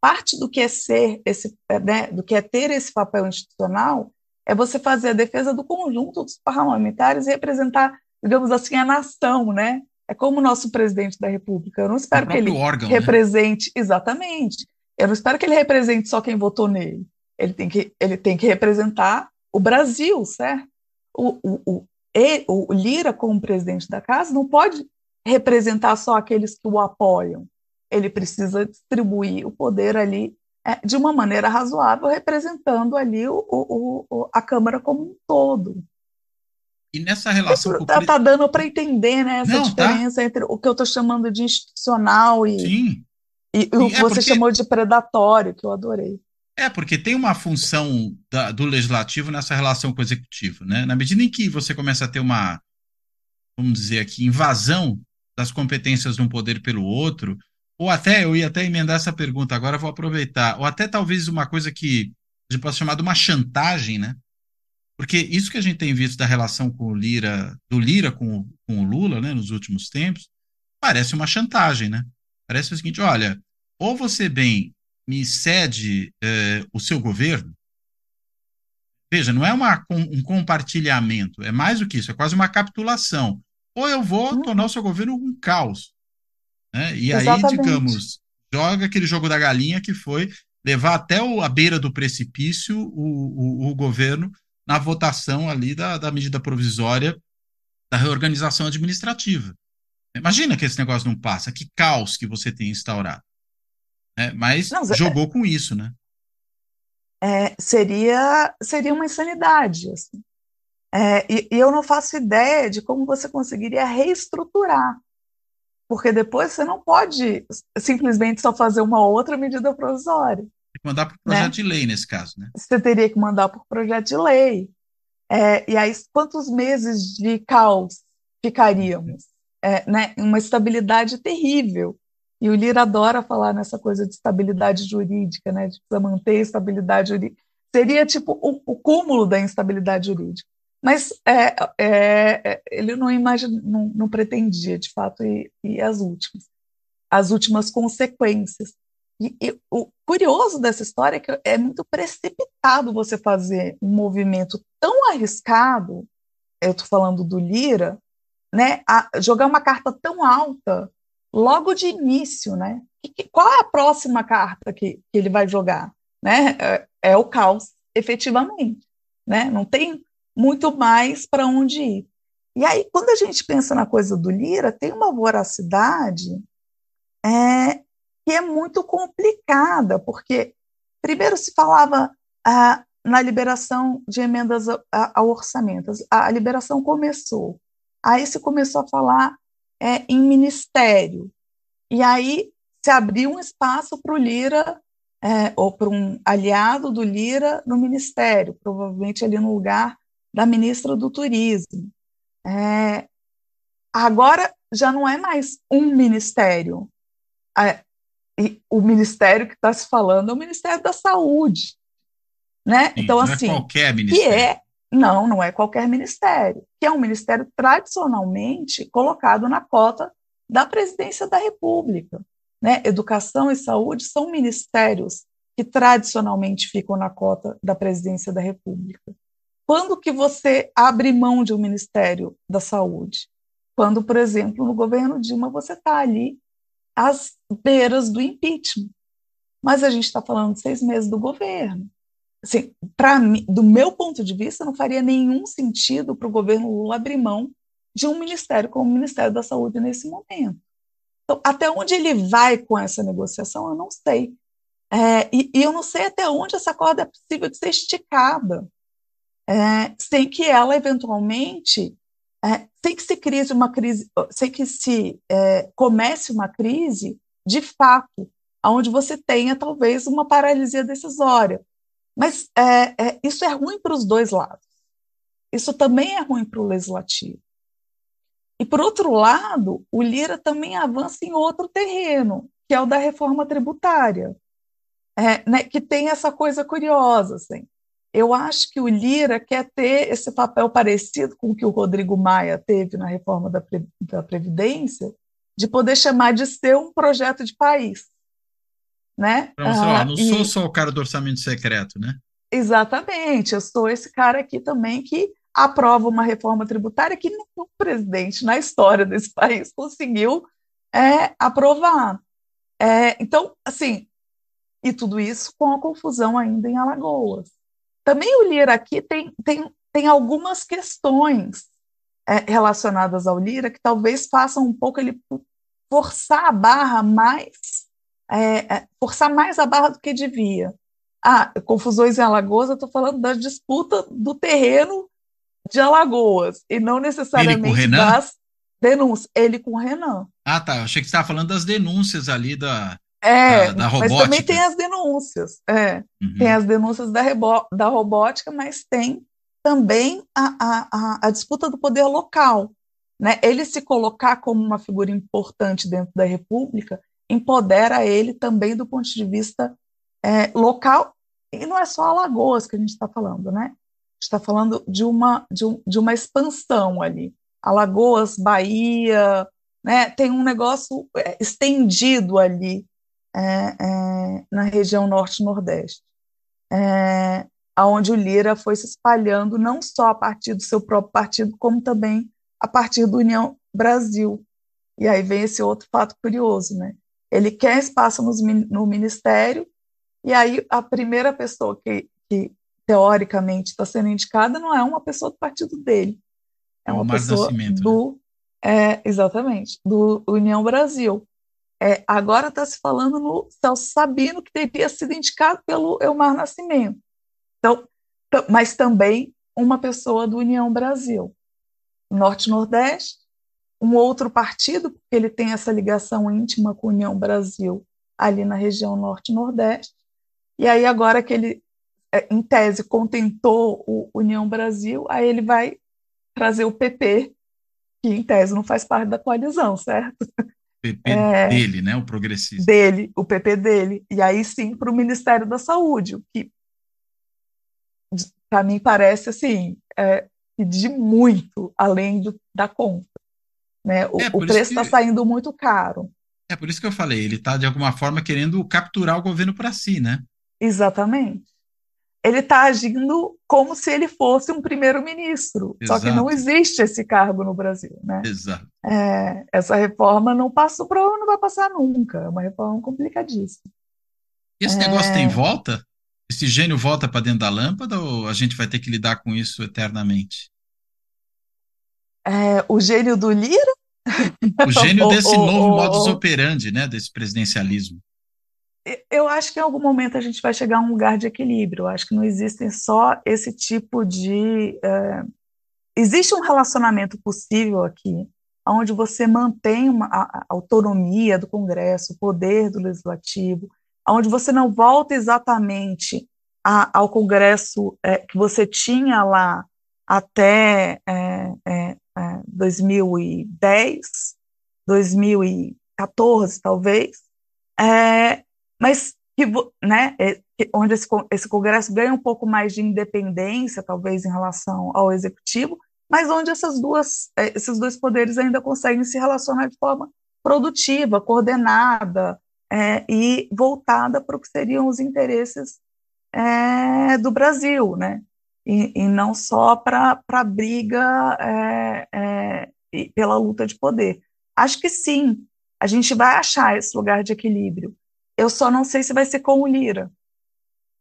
Parte do que é ser esse, né, do que é ter esse papel institucional é você fazer a defesa do conjunto dos parlamentares e representar, digamos assim, a nação, né? É como o nosso presidente da República. Eu não espero que ele órgão, né? represente né? exatamente. Eu não espero que ele represente só quem votou nele. Ele tem que, ele tem que representar o Brasil, certo? O, o, o, ele, o Lira, como presidente da casa, não pode representar só aqueles que o apoiam. Ele precisa distribuir o poder ali é, de uma maneira razoável, representando ali o, o, o, a Câmara como um todo. E nessa relação. Está tá dando para entender né, essa Não, tá. diferença tá. entre o que eu estou chamando de institucional e, Sim. e o que é você porque... chamou de predatório, que eu adorei. É, porque tem uma função da, do legislativo nessa relação com o executivo. Né? Na medida em que você começa a ter uma, vamos dizer aqui, invasão das competências de um poder pelo outro, ou até, eu ia até emendar essa pergunta, agora vou aproveitar, ou até talvez uma coisa que a gente possa chamar de uma chantagem, né? Porque isso que a gente tem visto da relação com o Lira, do Lira com, com o Lula, né, nos últimos tempos, parece uma chantagem, né? Parece o seguinte: olha, ou você bem me cede eh, o seu governo, veja, não é uma, um compartilhamento, é mais do que isso, é quase uma capitulação ou eu vou uhum. tornar o seu governo um caos. Né? E Exatamente. aí, digamos, joga aquele jogo da galinha que foi levar até o, a beira do precipício o, o, o governo na votação ali da, da medida provisória da reorganização administrativa. Imagina que esse negócio não passa, que caos que você tem instaurado. É, mas não, jogou com isso, né? É, seria, seria uma insanidade. Assim. É, e, e eu não faço ideia de como você conseguiria reestruturar, porque depois você não pode simplesmente só fazer uma outra medida provisória. Tem que mandar por projeto né? de lei nesse caso, né? Você teria que mandar por projeto de lei. É, e aí, quantos meses de caos ficaríamos? É, né? Uma estabilidade terrível. E o Lira adora falar nessa coisa de estabilidade jurídica, né? De precisa manter a estabilidade jurídica. Seria tipo o, o cúmulo da instabilidade jurídica. Mas é, é, é, ele não, imagina, não, não, pretendia, de fato, ir, ir as últimas, as últimas consequências. E, e, o curioso dessa história é que é muito precipitado você fazer um movimento tão arriscado, eu estou falando do Lira, né, jogar uma carta tão alta logo de início, né? qual é a próxima carta que, que ele vai jogar? Né? É, é o caos, efetivamente. Né? Não tem muito mais para onde ir. E aí, quando a gente pensa na coisa do Lira, tem uma voracidade é, que é muito complicada, porque primeiro se falava ah, na liberação de emendas ao orçamento, a, a liberação começou, aí se começou a falar é, em ministério, e aí se abriu um espaço para o Lira, é, ou para um aliado do Lira no ministério, provavelmente ali no lugar da ministra do Turismo. É, agora já não é mais um ministério. É, o ministério que está se falando é o Ministério da Saúde. Né? Sim, então, não é assim, é qualquer ministério. Que é, não, não é qualquer ministério, que é um ministério tradicionalmente colocado na cota da presidência da República. Né? Educação e saúde são ministérios que tradicionalmente ficam na cota da presidência da República. Quando que você abre mão de um Ministério da Saúde? Quando, por exemplo, no governo Dilma, você está ali às beiras do impeachment. Mas a gente está falando de seis meses do governo. Assim, para do meu ponto de vista, não faria nenhum sentido para o governo Lula abrir mão de um ministério como o Ministério da Saúde nesse momento. Então, até onde ele vai com essa negociação, eu não sei. É, e, e, eu não sei até onde essa corda é possível de ser esticada, é, sem que ela eventualmente, é, sem que se crise uma crise, sem que se é, comece uma crise de fato, onde você tenha talvez uma paralisia decisória. Mas é, é, isso é ruim para os dois lados. Isso também é ruim para o legislativo. E, por outro lado, o Lira também avança em outro terreno, que é o da reforma tributária, é, né, que tem essa coisa curiosa. Assim. Eu acho que o Lira quer ter esse papel parecido com o que o Rodrigo Maia teve na reforma da, da Previdência, de poder chamar de ser um projeto de país. Né? Então, ah, não e... sou só o cara do orçamento secreto, né? Exatamente, eu sou esse cara aqui também que aprova uma reforma tributária que nenhum presidente na história desse país conseguiu é, aprovar. É, então, assim, e tudo isso com a confusão ainda em Alagoas. Também o Lira aqui tem, tem, tem algumas questões é, relacionadas ao Lira que talvez façam um pouco ele forçar a barra mais, é, é, forçar mais a barra do que devia. Ah, confusões em Alagoas, eu estou falando da disputa do terreno de Alagoas e não necessariamente das denúncias. Ele com o Renan. Ah, tá. Achei que você estava falando das denúncias ali da, é, da, da robótica. Mas também tem as denúncias. É, uhum. Tem as denúncias da, da robótica, mas tem também a, a, a, disputa do poder local. Né? Ele se colocar como uma figura importante dentro da República empodera ele também do ponto de vista é, local, e não é só Alagoas que a gente está falando, né? está falando de uma, de, um, de uma expansão ali. Alagoas, Bahia, né, tem um negócio é, estendido ali é, é, na região norte-nordeste, é, aonde o Lira foi se espalhando não só a partir do seu próprio partido, como também a partir do União Brasil. E aí vem esse outro fato curioso, né? Ele quer espaço nos, no ministério, e aí a primeira pessoa que, que teoricamente está sendo indicada não é uma pessoa do partido dele, é, é uma pessoa do né? é, exatamente do União Brasil. É, agora está se falando no Celso Sabino que teria sido indicado pelo Elmar Nascimento. Então, mas também uma pessoa do União Brasil. Norte-Nordeste, um outro partido, porque ele tem essa ligação íntima com União Brasil ali na região Norte-Nordeste. E aí, agora que ele é, em tese, contentou o União Brasil, aí ele vai trazer o PP, que em tese não faz parte da coalizão, certo? PP é, dele, né? O progressista. Dele, o PP dele. E aí sim para o Ministério da Saúde, o que para mim parece assim, é, de muito além do, da conta. Né? O, é, o preço está que... saindo muito caro. É por isso que eu falei, ele está de alguma forma querendo capturar o governo para si, né? Exatamente ele está agindo como se ele fosse um primeiro-ministro. Só que não existe esse cargo no Brasil, né? Exato. É, essa reforma não passou, provavelmente não vai passar nunca. É uma reforma complicadíssima. Esse é... negócio tem volta? Esse gênio volta para dentro da lâmpada ou a gente vai ter que lidar com isso eternamente? É, o gênio do Lira? O gênio desse novo modus operandi, né? Desse presidencialismo eu acho que em algum momento a gente vai chegar a um lugar de equilíbrio. Eu acho que não existem só esse tipo de. É... existe um relacionamento possível aqui, onde você mantém uma, a, a autonomia do Congresso, o poder do Legislativo, onde você não volta exatamente a, ao Congresso é, que você tinha lá até é, 2010, é, 2014, talvez, é, mas que, né, é, onde esse, esse Congresso ganha um pouco mais de independência, talvez, em relação ao Executivo, mas onde essas duas, é, esses dois poderes ainda conseguem se relacionar de forma produtiva, coordenada é, e voltada para o que seriam os interesses é, do Brasil, né? E, e não só para a briga é, é, pela luta de poder. Acho que sim, a gente vai achar esse lugar de equilíbrio. Eu só não sei se vai ser com o Lira.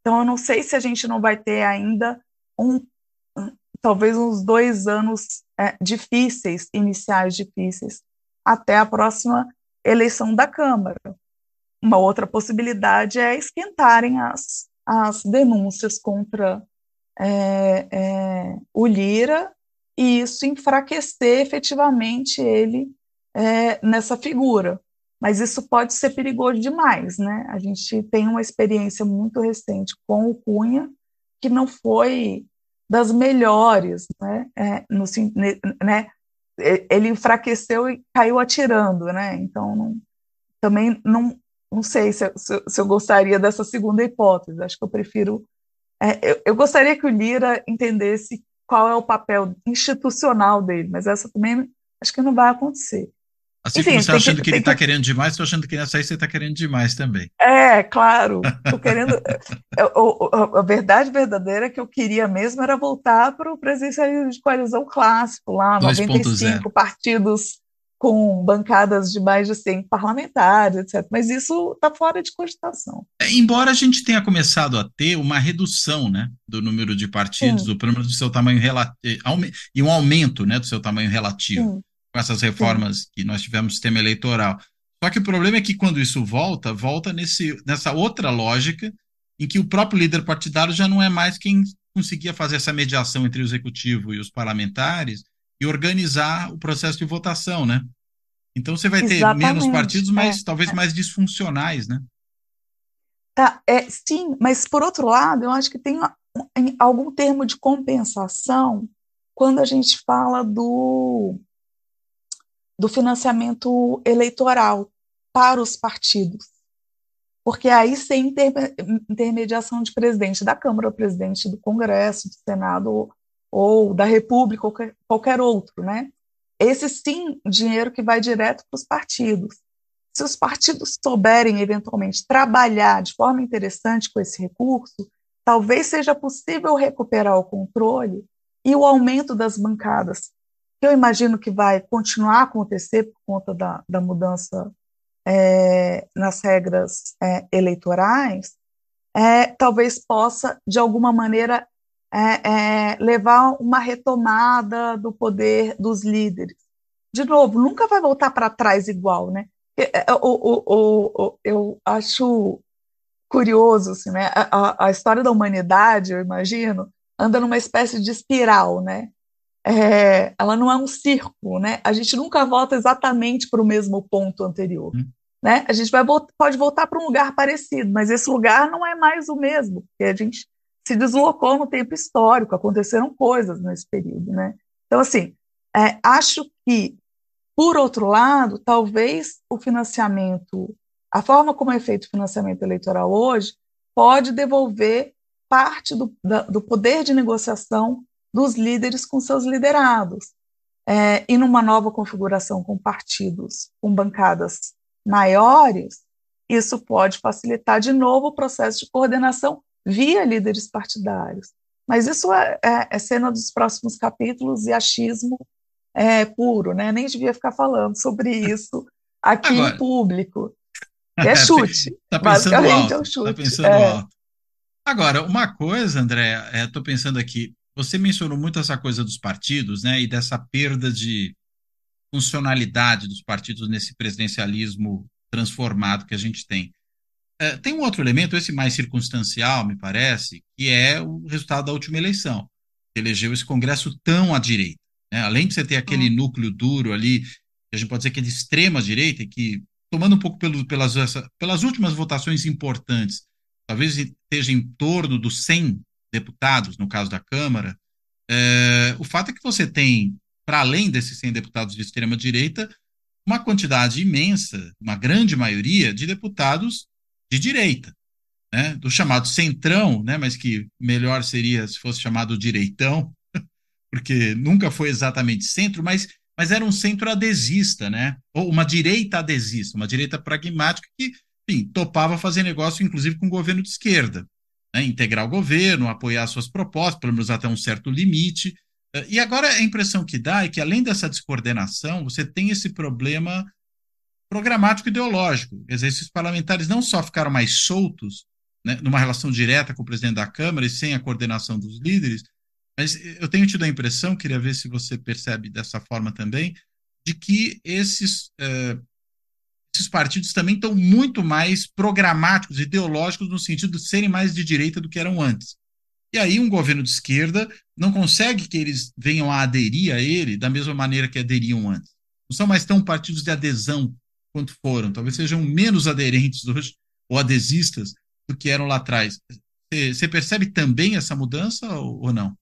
Então, eu não sei se a gente não vai ter ainda um, talvez uns dois anos é, difíceis, iniciais difíceis, até a próxima eleição da Câmara. Uma outra possibilidade é esquentarem as, as denúncias contra é, é, o Lira e isso enfraquecer efetivamente ele é, nessa figura. Mas isso pode ser perigoso demais, né? A gente tem uma experiência muito recente com o Cunha, que não foi das melhores, né? É, no, né? Ele enfraqueceu e caiu atirando, né? Então, não, também não, não sei se, se, se, eu gostaria dessa segunda hipótese. Acho que eu prefiro. É, eu, eu, gostaria que o Lira entendesse qual é o papel institucional dele, mas essa também acho que não vai acontecer. Assim Enfim, como você está achando que, que ele está que... querendo demais, estou achando que nessa aí você está querendo demais também. É, claro. Estou querendo. a, a, verdade verdadeira é que eu queria mesmo era voltar para o presidencialismo de coalizão clássico, lá, 95 partidos com bancadas de mais de 100 parlamentares, etc. Mas isso está fora de cogitação. É, embora a gente tenha começado a ter uma redução né, do número de partidos, Sim. do, pelo menos do seu tamanho relativo, e um aumento né, do seu tamanho relativo. Sim com essas reformas Sim. que nós tivemos no sistema eleitoral. Só que o problema é que quando isso volta, volta nesse, nessa outra lógica em que o próprio líder partidário já não é mais quem conseguia fazer essa mediação entre o executivo e os parlamentares e organizar o processo de votação, né? Então você vai ter Exatamente, menos partidos, mas é, talvez é. mais disfuncionais, né? Tá, é, sim, mas por outro lado, eu acho que tem algum termo de compensação quando a gente fala do do financiamento eleitoral para os partidos. Porque aí, sem intermediação de presidente da Câmara, presidente do Congresso, do Senado ou da República, ou qualquer, qualquer outro, né? Esse sim, dinheiro que vai direto para os partidos. Se os partidos souberem, eventualmente, trabalhar de forma interessante com esse recurso, talvez seja possível recuperar o controle e o aumento das bancadas que eu imagino que vai continuar a acontecer por conta da, da mudança é, nas regras é, eleitorais, é, talvez possa, de alguma maneira, é, é, levar uma retomada do poder dos líderes. De novo, nunca vai voltar para trás igual, né? Eu, eu, eu, eu acho curioso, assim, né? A, a, história da humanidade, eu imagino, anda numa espécie de espiral, né? É, ela não é um círculo, né? A gente nunca volta exatamente para o mesmo ponto anterior, hum. né? A gente vai pode voltar para um lugar parecido, mas esse lugar não é mais o mesmo, porque a gente se deslocou no tempo histórico, aconteceram coisas nesse período, né? Então, assim, é, acho que, por outro lado, talvez o financiamento, a forma como é feito o financiamento eleitoral hoje, pode devolver parte do, da, do poder de negociação dos líderes com seus liderados. É, e numa nova configuração com partidos com bancadas maiores, isso pode facilitar de novo o processo de coordenação via líderes partidários. Mas isso é, é, é cena dos próximos capítulos e achismo é, puro, né? Nem devia ficar falando sobre isso aqui Agora, em público. É chute. Tá basicamente alto, é um tá chute. Tá pensando alto. Agora, uma coisa, André, estou é, pensando aqui, você mencionou muito essa coisa dos partidos, né, e dessa perda de funcionalidade dos partidos nesse presidencialismo transformado que a gente tem. É, tem um outro elemento, esse mais circunstancial, me parece, que é o resultado da última eleição, que elegeu esse Congresso tão à direita. Né? Além de você ter aquele uhum. núcleo duro ali, que a gente pode dizer que é de extrema direita, que, tomando um pouco pelo, pelas, essa, pelas últimas votações importantes, talvez esteja em torno dos 100 deputados, no caso da Câmara, é, o fato é que você tem, para além desses 100 deputados de extrema-direita, uma quantidade imensa, uma grande maioria, de deputados de direita, né, do chamado centrão, né, mas que melhor seria se fosse chamado direitão, porque nunca foi exatamente centro, mas, mas era um centro adesista, né, ou uma direita adesista, uma direita pragmática que, enfim, topava fazer negócio, inclusive, com o governo de esquerda né, integrar o governo, apoiar suas propostas, pelo menos até um certo limite. Eh, e agora a impressão que dá é que, além dessa descoordenação, você tem esse problema programático ideológico. Esses parlamentares não só ficaram mais soltos, né, numa relação direta com o presidente da Câmara e sem a coordenação dos líderes, mas eu tenho tido a impressão, queria ver se você percebe dessa forma também, de que esses, uh, esses partidos também estão muito mais programáticos, ideológicos, no sentido de serem mais de direita do que eram antes. E aí um governo de esquerda não consegue que eles venham a aderir a ele da mesma maneira que aderiam antes. Não são mais tão partidos de adesão quanto foram. Talvez sejam menos aderentes hoje, ou adesistas, do que eram lá atrás. Você percebe também essa mudança ou, não?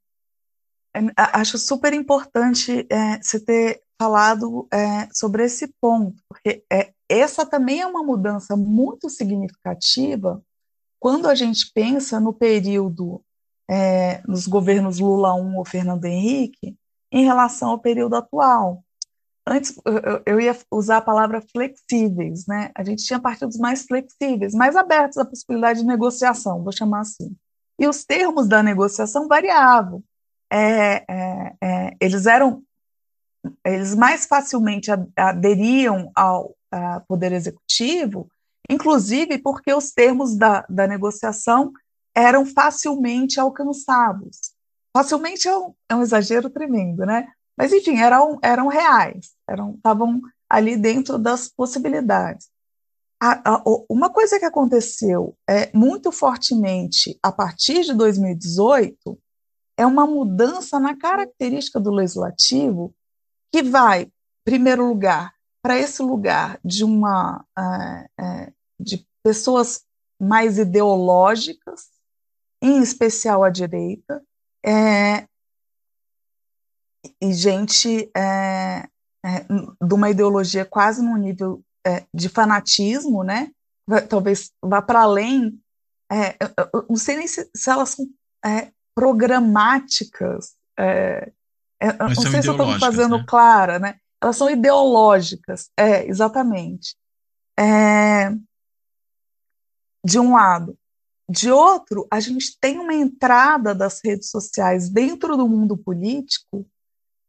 É, acho super importante é, você ter falado é, sobre esse ponto, porque é, essa também é uma mudança muito significativa quando a gente pensa no período é, nos governos Lula 1 ou Fernando Henrique em relação ao período atual. Antes eu, eu ia usar a palavra flexíveis, né? A gente tinha partidos mais flexíveis, mais abertos à possibilidade de negociação, vou chamar assim. E os termos da negociação variavam. É, é, é, eles eram, eles mais facilmente aderiam ao poder executivo, inclusive porque os termos da, da negociação eram facilmente alcançados. Facilmente é um, é um exagero tremendo, né? Mas, enfim, eram, eram reais, eram, estavam ali dentro das possibilidades. A, a, uma coisa que aconteceu é, muito fortemente a partir de 2018 é uma mudança na característica do legislativo que vai, em primeiro lugar, para esse lugar de uma é, é, de pessoas mais ideológicas, em especial à direita, é, e gente é, é, de uma ideologia quase no nível é, de fanatismo, né? Talvez vá para além. Não sei nem se, se elas são programáticas. Não sei se eu estou fazendo né? clara, né? Elas são ideológicas, é, exatamente. de um lado. De outro, a gente tem uma entrada das redes sociais dentro do mundo político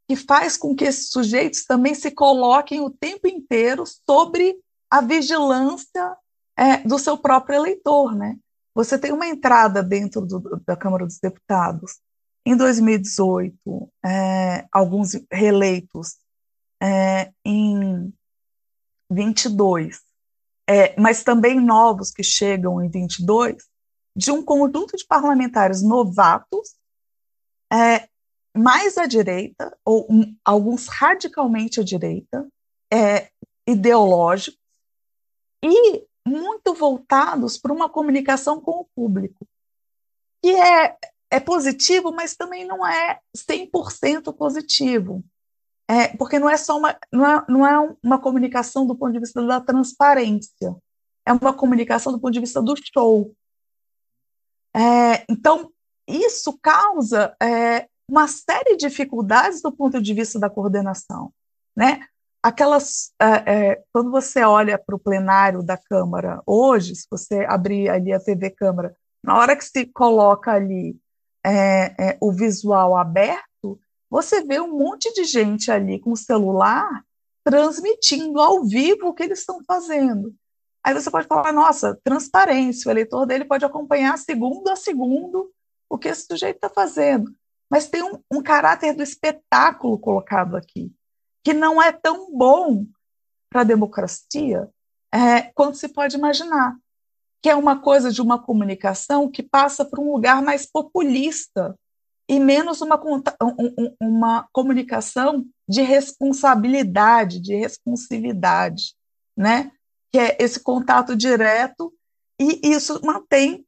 que faz com que esses sujeitos também se coloquem o tempo inteiro sobre a vigilância é, do seu próprio eleitor, né? Você tem uma entrada dentro do, da Câmara dos Deputados. Em 2018, é, alguns reeleitos é, em 22, é, mas também novos que chegam em 22, de um conjunto de parlamentares novatos é, mais à direita, ou um, alguns radicalmente à direita, é, ideológicos, e muito voltados para uma comunicação com o público, que é, é positivo, mas também não é 100% positivo. É, porque não é só uma, não é, não é uma comunicação do ponto de vista da transparência, é uma comunicação do ponto de vista do show. É, então, isso causa é, uma série de dificuldades do ponto de vista da coordenação, né? Aquelas, é, é, quando você olha para o plenário da Câmara hoje, se você abrir ali a TV Câmara, na hora que se coloca ali é, é, o visual aberto, você vê um monte de gente ali com o celular transmitindo ao vivo o que eles estão fazendo. Aí você pode falar, nossa, transparência, o eleitor dele pode acompanhar segundo a segundo o que esse sujeito está fazendo mas tem um, um caráter do espetáculo colocado aqui, que não é tão bom para a democracia é, quanto se pode imaginar, que é uma coisa de uma comunicação que passa por um lugar mais populista e menos uma, uma comunicação de responsabilidade, de responsividade, né? Que é esse contato direto e isso mantém,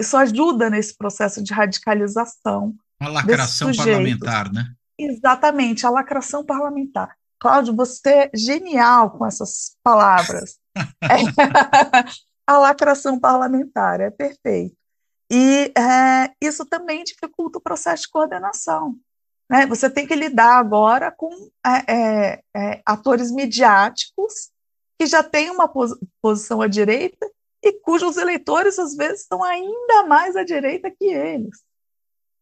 isso ajuda nesse processo de radicalização uma lacração parlamentar, né? Exatamente, a lacração parlamentar. Cláudio, você é genial com essas palavras. é, a lacração parlamentar, é perfeito. E é, isso também dificulta o processo de coordenação. Né? Você tem que lidar agora com é, é, é atores midiáticos que já têm uma pos posição à direita e cujos eleitores, às vezes, estão ainda mais à direita que eles.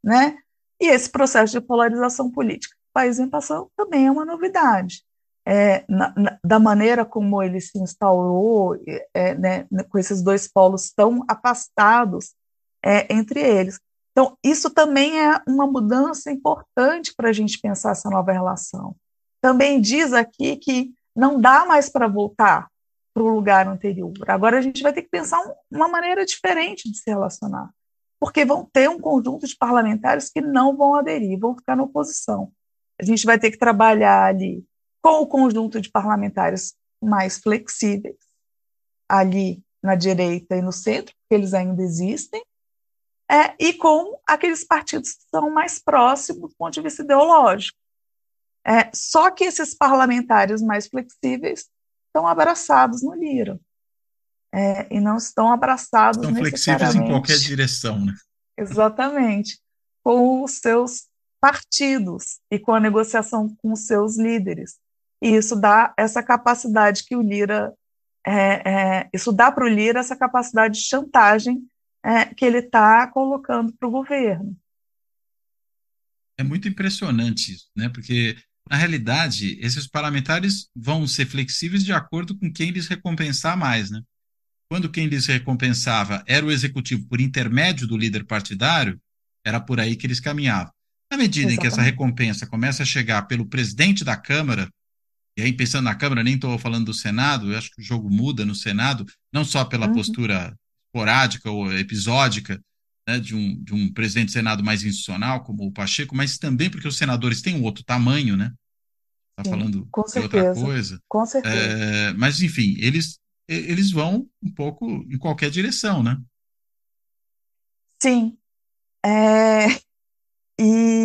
Né? E esse processo de polarização política, país em passão, também é uma novidade. é, na, na, da maneira como ele se instaurou, é, né, com esses dois polos tão afastados é, entre eles. Então, isso também é uma mudança importante para a gente pensar essa nova relação. Também diz aqui que não dá mais para voltar para o lugar anterior. Agora a gente vai ter que pensar uma maneira diferente de se relacionar, porque vão ter um conjunto de parlamentares que não vão aderir, vão ficar na oposição. A gente vai ter que trabalhar ali com o conjunto de parlamentares mais flexíveis, ali na direita e no centro, porque eles ainda existem, é, e com aqueles partidos que são mais próximos do ponto de vista ideológico. É, só que esses parlamentares mais flexíveis estão abraçados no Lira. É, e não estão abraçados Estão flexíveis em qualquer direção, né? Exatamente. Com os seus partidos e com a negociação com os seus líderes. E isso dá essa capacidade que o Lira, é, é, isso dá para o Lira essa capacidade de chantagem é, que ele está colocando para o governo. É muito impressionante isso, né? Porque na realidade esses parlamentares vão ser flexíveis de acordo com quem lhes recompensar mais, né? Quando quem lhes recompensava era o executivo por intermédio do líder partidário, era por aí que eles caminhavam. Na medida Exatamente. em que essa recompensa começa a chegar pelo presidente da Câmara, e aí pensando na Câmara, nem estou falando do Senado, eu acho que o jogo muda no Senado, não só pela uhum. postura esporádica ou episódica né, de, um, de um presidente do Senado mais institucional, como o Pacheco, mas também porque os senadores têm um outro tamanho, né? Está falando com de certeza, outra coisa. Com certeza. É, mas, enfim, eles, eles vão um pouco em qualquer direção, né? Sim. É, e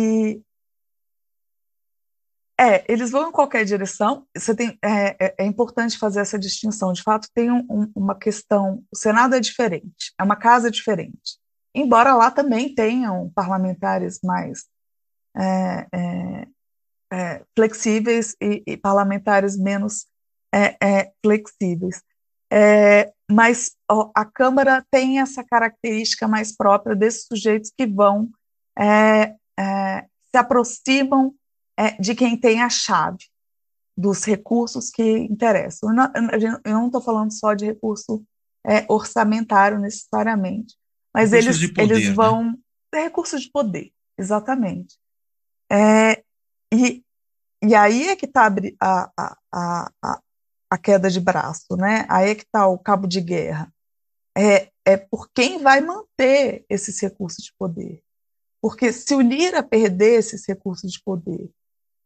é, eles vão em qualquer direção. Você tem, é, é, é importante fazer essa distinção. De fato, tem um, um, uma questão. O Senado é diferente, é uma casa diferente. Embora lá também tenham parlamentares mais é, é, é flexíveis e, e, parlamentares menos flexíveis. mas ó, a Câmara tem essa característica mais própria desses sujeitos que vão se aproximam é, de quem tem a chave dos recursos que interessam. Eu não estou falando só de recurso é, orçamentário necessariamente, mas recursos eles, poder, eles né? vão. Né? Recursos de poder, exatamente. É, e, e aí é que está a, a, a, a queda de braço, né? Aí é que está o cabo de guerra. É, é por quem vai manter esses recursos de poder. Porque se o Lira perder esses recursos de poder,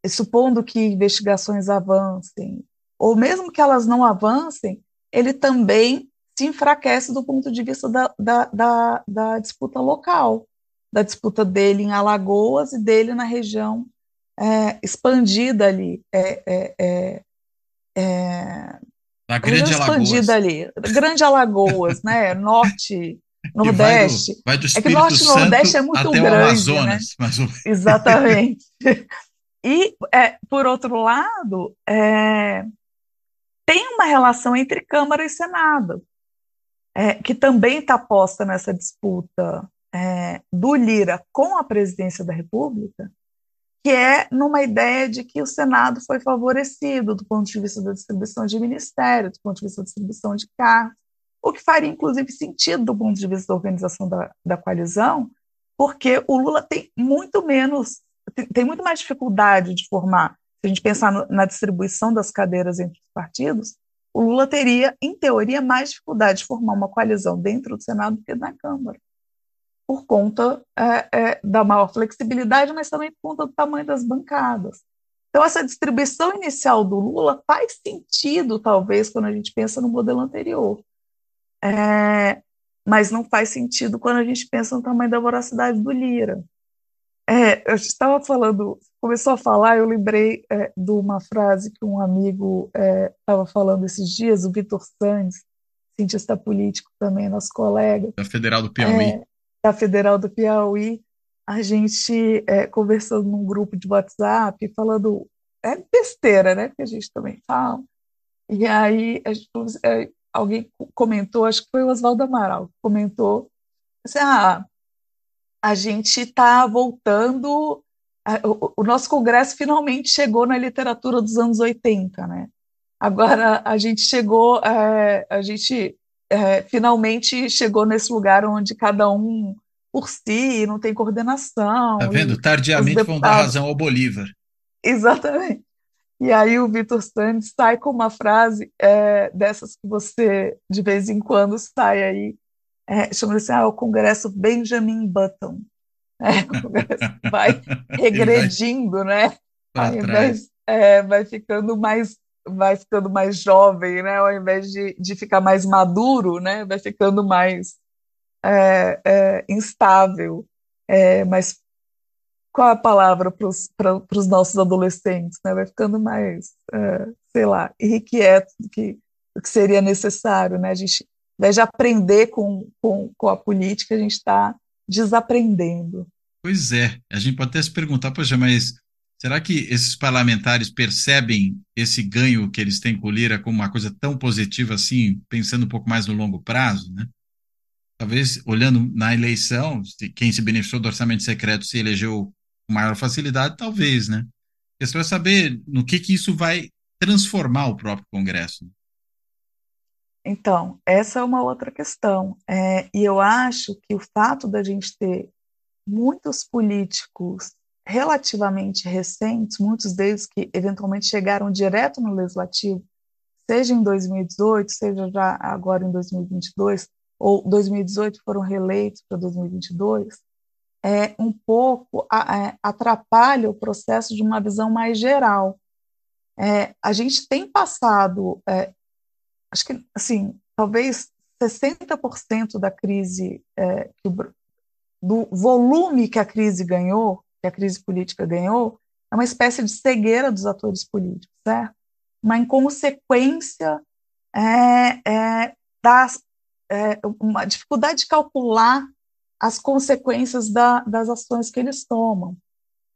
supondo que investigações avancem, ou mesmo que elas não avancem, ele também se enfraquece do ponto de vista da, da, da, da disputa local, da disputa dele em Alagoas e dele na região é, expandida ali. É, é, é, é da Grande expandida Alagoas. ali. Grande Alagoas, né? Norte, Nordeste. Vai do, vai do é que Norte e Nordeste é muito grande. Amazonas, né? Exatamente. E, é, por outro lado, é, tem uma relação entre Câmara e Senado, é, que também está posta nessa disputa é, do Lira com a presidência da República, que é numa ideia de que o Senado foi favorecido do ponto de vista da distribuição de ministérios, do ponto de vista da distribuição de cargos, o que faria, inclusive, sentido do ponto de vista da organização da, da coalizão, porque o Lula tem muito menos tem muito mais dificuldade de formar. Se a gente pensar no, na distribuição das cadeiras entre os partidos, o Lula teria, em teoria, mais dificuldade de formar uma coalizão dentro do Senado do que na Câmara, por conta é, é, da maior flexibilidade, mas também por conta do tamanho das bancadas. Então, essa distribuição inicial do Lula faz sentido, talvez, quando a gente pensa no modelo anterior. É, mas não faz sentido quando a gente pensa no tamanho da voracidade do Lira. Eu estava falando, começou a falar, eu lembrei é, de uma frase que um amigo estava é, falando esses dias, o Vitor Santos, cientista político também, nosso colega. Da Federal do Piauí. É, da Federal do Piauí. A gente é, conversando num grupo de WhatsApp, falando. É besteira, né? Que a gente também fala. E aí gente, é, alguém comentou, acho que foi o Oswaldo Amaral, comentou assim, ah, a gente está voltando o, o, nosso congresso finalmente chegou na literatura dos anos 80, né? Agora a gente chegou, é, a gente é, finalmente chegou nesse lugar onde cada um por si não tem coordenação. Tá vendo? Tardiamente vão dar razão ao Bolívar. Exatamente. E aí o Vitor Santos sai com uma frase é, dessas que você de vez em quando sai aí, é, chama assim, ah, o Congresso Benjamin Button. É, o Congresso vai regredindo, né? Ao invés, é, vai ficando mais vai ficando mais jovem, né? Ao invés de, de ficar mais maduro, né? Vai ficando mais é, é, instável. É, mas qual a palavra para os nossos adolescentes? Né? Vai ficando mais, é, sei lá, irrequieto do que, do que seria necessário. Né? A gente, invés de aprender com, com, com a política, a gente está desaprendendo. Pois é, a gente pode até se perguntar, poxa, mas será que esses parlamentares percebem esse ganho que eles têm com o Lira como uma coisa tão positiva assim, pensando um pouco mais no longo prazo, né? Talvez, olhando na eleição, quem se beneficiou do orçamento secreto se elegeu com maior facilidade, talvez, né? A questão é saber no que, que isso vai transformar o próprio Congresso. Então, essa é uma outra questão. É, e eu acho que o fato da gente ter muitos políticos relativamente recentes, muitos deles que eventualmente chegaram direto no legislativo, seja em 2018, seja já agora em 2022, ou 2018 foram reeleitos para 2022, é, um pouco atrapalha o processo de uma visão mais geral. É, a gente tem passado, é, acho que, assim, talvez 60% da crise, é, do volume que a crise ganhou, que a crise política ganhou, é uma espécie de cegueira dos atores políticos, certo? Uma inconsequência é, é, é, uma dificuldade de calcular as consequências da, das ações que eles tomam.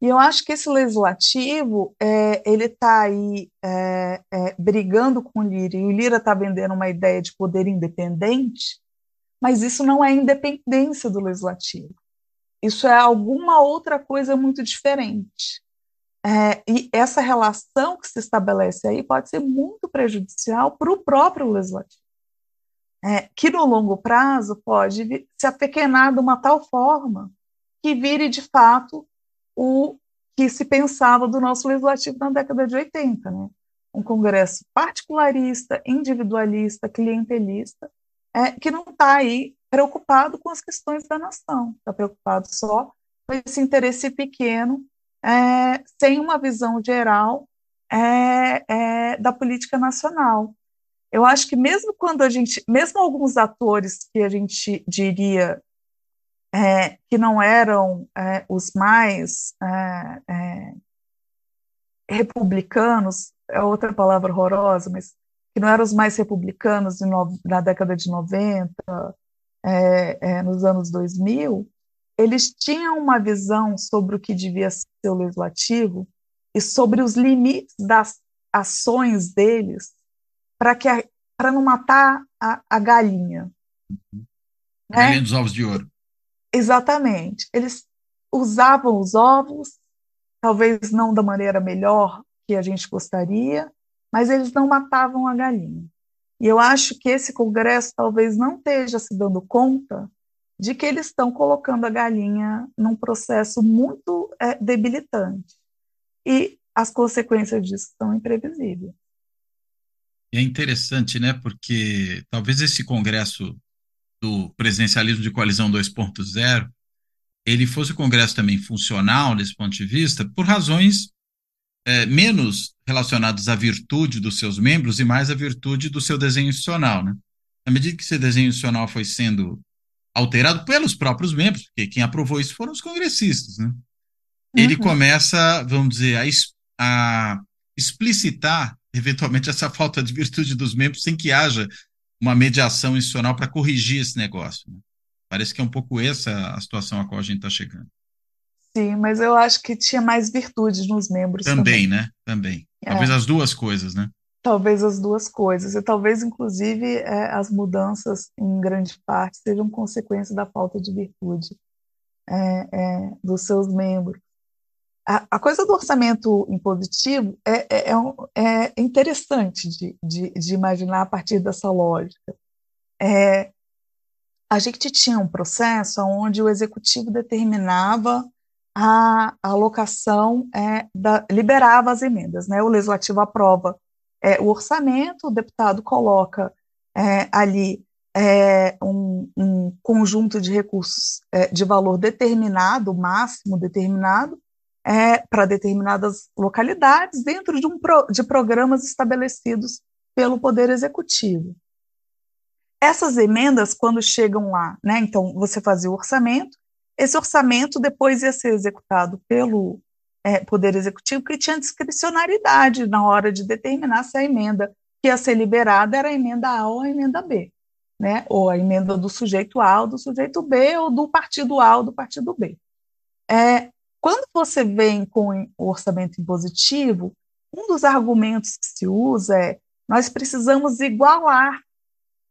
E eu acho que esse legislativo, é, ele está aí é, é, brigando com o Lira, e o Lira está vendendo uma ideia de poder independente, mas isso não é independência do legislativo. Isso é alguma outra coisa muito diferente. É, e essa relação que se estabelece aí pode ser muito prejudicial para o próprio legislativo é, que no longo prazo pode se apequenar de uma tal forma que vire de fato o que se pensava do nosso legislativo na década de 80, né? um Congresso particularista, individualista, clientelista, é, que não está aí preocupado com as questões da nação, está preocupado só com esse interesse pequeno, é, sem uma visão geral é, é da política nacional eu acho que mesmo quando a gente, mesmo alguns atores que a gente diria é, que não eram é, os mais é, é republicanos, é outra palavra horrorosa, mas que não eram os mais republicanos no, na década de 90, é, é, nos anos 2000, eles tinham uma visão sobre o que devia ser o legislativo e sobre os limites das ações deles para que para não matar a, a galinha. Uhum. Né? Galinha dos ovos de ouro. Exatamente. Eles usavam os ovos, talvez não da maneira melhor que a gente gostaria, mas eles não matavam a galinha. E eu acho que esse Congresso talvez não esteja se dando conta de que eles estão colocando a galinha num processo muito é, debilitante. E as consequências disso são imprevisíveis. É interessante, né? Porque talvez esse congresso do presidencialismo de coalizão 2.0 ele fosse o congresso também funcional nesse ponto de vista, por razões é, menos relacionadas à virtude dos seus membros e mais à virtude do seu desenho institucional, né? Na medida que esse desenho institucional foi sendo alterado pelos próprios membros, porque quem aprovou isso foram os congressistas, né? Ele uhum. começa, vamos dizer, a, a explicitar eventualmente, essa falta de virtude dos membros sem que haja uma mediação institucional para corrigir esse negócio. Né? Parece que é um pouco essa a situação a qual a gente está chegando. Sim, mas eu acho que tinha mais virtudes nos membros também. Também, né? Também. É. Talvez as duas coisas, né? Talvez as duas coisas. E talvez, inclusive, é, as mudanças, em grande parte, sejam consequência da falta de virtude é, é dos seus membros. A, coisa do orçamento impositivo é, é, é, é interessante de, de, de, imaginar a partir dessa lógica. É, a gente tinha um processo onde o executivo determinava a, alocação, é, da, liberava as emendas, né? o legislativo aprova é, o orçamento, o deputado coloca é, ali é, um, um, conjunto de recursos é, de valor determinado, máximo determinado, é, para determinadas localidades, dentro de, um pro, de programas estabelecidos pelo Poder Executivo. Essas emendas, quando chegam lá, né, então você fazia o orçamento, esse orçamento depois ia ser executado pelo é, Poder Executivo, que tinha discricionariedade na hora de determinar se a emenda que ia ser liberada era a emenda A ou a emenda B, né, ou a emenda do sujeito A ou do sujeito B, ou do partido A ou do partido B. É, quando você vem com o orçamento impositivo, um dos argumentos que se usa é nós precisamos igualar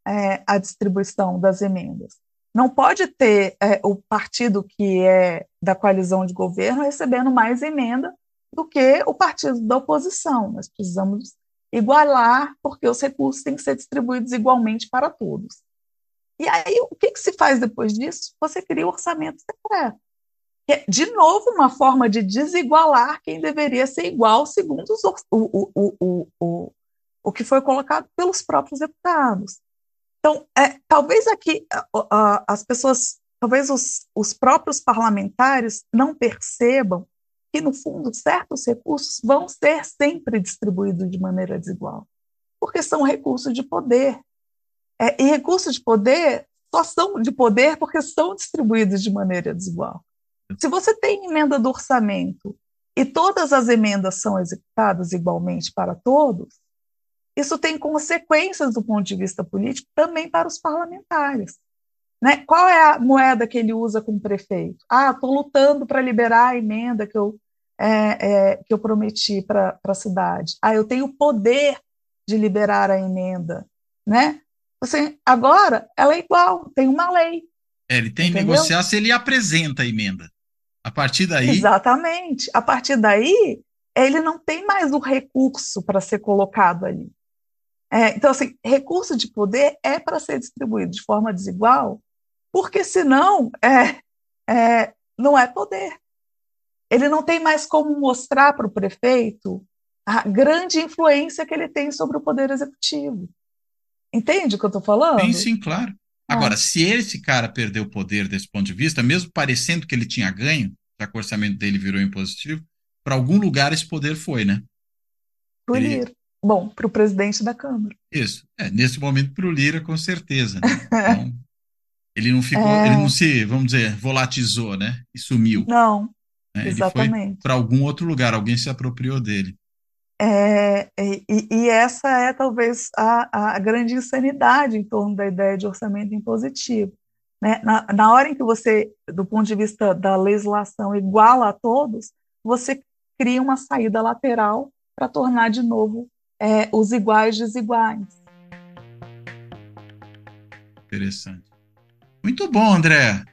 é, a distribuição das emendas. Não pode ter é, o partido que é da coalizão de governo recebendo mais emenda do que o partido da oposição. Nós precisamos igualar, porque os recursos têm que ser distribuídos igualmente para todos. E aí, o que, que se faz depois disso? Você cria o orçamento secreto de novo, uma forma de desigualar quem deveria ser igual segundo os, o, o, o, o, o que foi colocado pelos próprios deputados. Então, é, talvez aqui uh, as pessoas, talvez os, os próprios parlamentares não percebam que, no fundo, certos recursos vão ser sempre distribuídos de maneira desigual, porque são recursos de poder. É, e recursos de poder só são de poder porque são distribuídos de maneira desigual. Se você tem emenda do orçamento e todas as emendas são executadas igualmente para todos, isso tem consequências do ponto de vista político também para os parlamentares. Né? Qual é a moeda que ele usa com o prefeito? Ah, estou lutando para liberar a emenda que eu, é, é, que eu prometi para a cidade. Ah, eu tenho poder de liberar a emenda. Né? Você, agora, ela é igual, tem uma lei. É, ele tem que negociar se ele apresenta a emenda. A partir daí. Exatamente. A partir daí, ele não tem mais o recurso para ser colocado ali. É, então, assim, recurso de poder é para ser distribuído de forma desigual, porque senão é, é, não é poder. Ele não tem mais como mostrar para o prefeito a grande influência que ele tem sobre o poder executivo. Entende o que eu estou falando? Sim, sim, claro. Agora, se esse cara perdeu o poder desse ponto de vista, mesmo parecendo que ele tinha ganho, já que o orçamento dele virou impositivo, para algum lugar esse poder foi, né? Para o ele... Lira. Bom, para o presidente da Câmara. Isso. É, nesse momento, para o Lira, com certeza. Né? Então, ele não ficou, é... ele não se, vamos dizer, volatizou, né? E sumiu. Não. Né? Exatamente. Para algum outro lugar, alguém se apropriou dele. É, e, e, essa é talvez a, a, grande insanidade em torno da ideia de orçamento impositivo. Né? Na, na hora em que você, do ponto de vista da legislação, iguala a todos, você cria uma saída lateral para tornar de novo é, os iguais desiguais. Interessante. Muito bom, André. A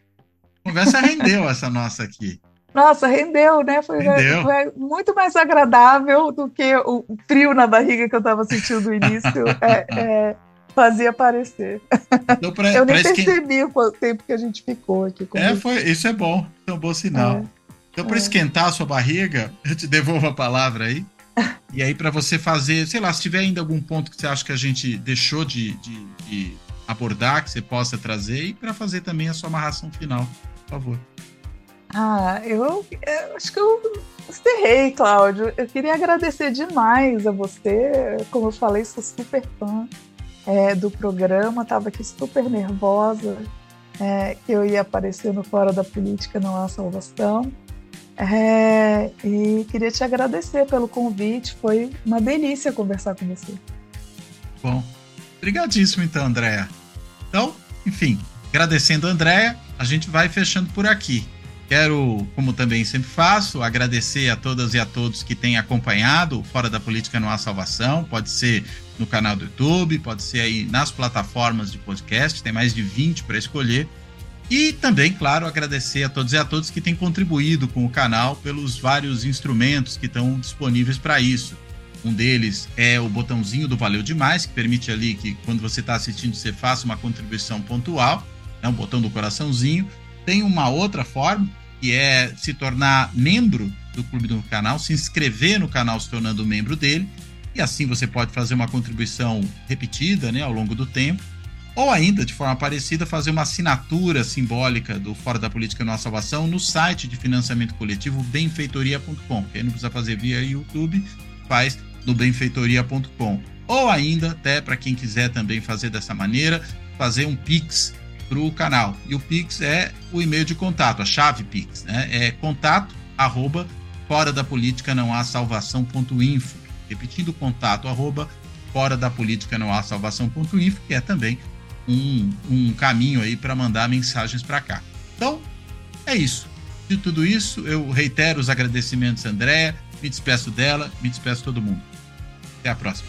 conversa rendeu essa nossa aqui. Nossa, rendeu, né? Foi, rendeu. foi, muito mais agradável do que o frio na barriga que eu estava sentindo no início é, é, fazia parecer. Então, pra, eu nem percebi o tempo que a gente ficou aqui. É, foi, isso é bom, é um bom sinal. É, então, para é. esquentar a sua barriga, eu te devolvo a palavra aí. e aí, para você fazer, sei lá, se tiver ainda algum ponto que você acha que a gente deixou de, de, de abordar, que você possa trazer, e para fazer também a sua amarração final, por favor. Ah, eu, eu, acho que eu encerrei, Cláudio. Eu queria agradecer demais a você. Como eu falei, sou super fã é, do programa, estava aqui super nervosa é, que eu ia aparecer no Fora da Política Não Há Salvação. É, e queria te agradecer pelo convite, foi uma delícia conversar com você. Bom, obrigadíssimo então, Andréa. Então, enfim, agradecendo a Andréa, a gente vai fechando por aqui. Quero, como também sempre faço, agradecer a todas e a todos que têm acompanhado Fora da Política Não Há Salvação. Pode ser no canal do YouTube, pode ser aí nas plataformas de podcast, tem mais de 20 para escolher. E também, claro, agradecer a todos e a todos que têm contribuído com o canal pelos vários instrumentos que estão disponíveis para isso. Um deles é o botãozinho do Valeu Demais, que permite ali que quando você está assistindo você faça uma contribuição pontual, é né, um botão do coraçãozinho. Tem uma outra forma, que é se tornar membro do Clube do Canal, se inscrever no canal se tornando membro dele, e assim você pode fazer uma contribuição repetida né, ao longo do tempo, ou ainda, de forma parecida, fazer uma assinatura simbólica do Fora da Política Nossa Salvação no site de financiamento coletivo benfeitoria.com, que aí não precisa fazer via YouTube, faz no benfeitoria.com. Ou ainda, até para quem quiser também fazer dessa maneira, fazer um Pix para o canal. E o Pix é o e-mail de contato, a chave Pix, né? É contato arroba fora da política não há salvação.info. Repetindo, contato arroba fora da política não há salvação.info, que é também um, um caminho aí para mandar mensagens para cá. Então, é isso. De tudo isso, eu reitero os agradecimentos, André, me despeço dela, me despeço todo mundo. Até a próxima.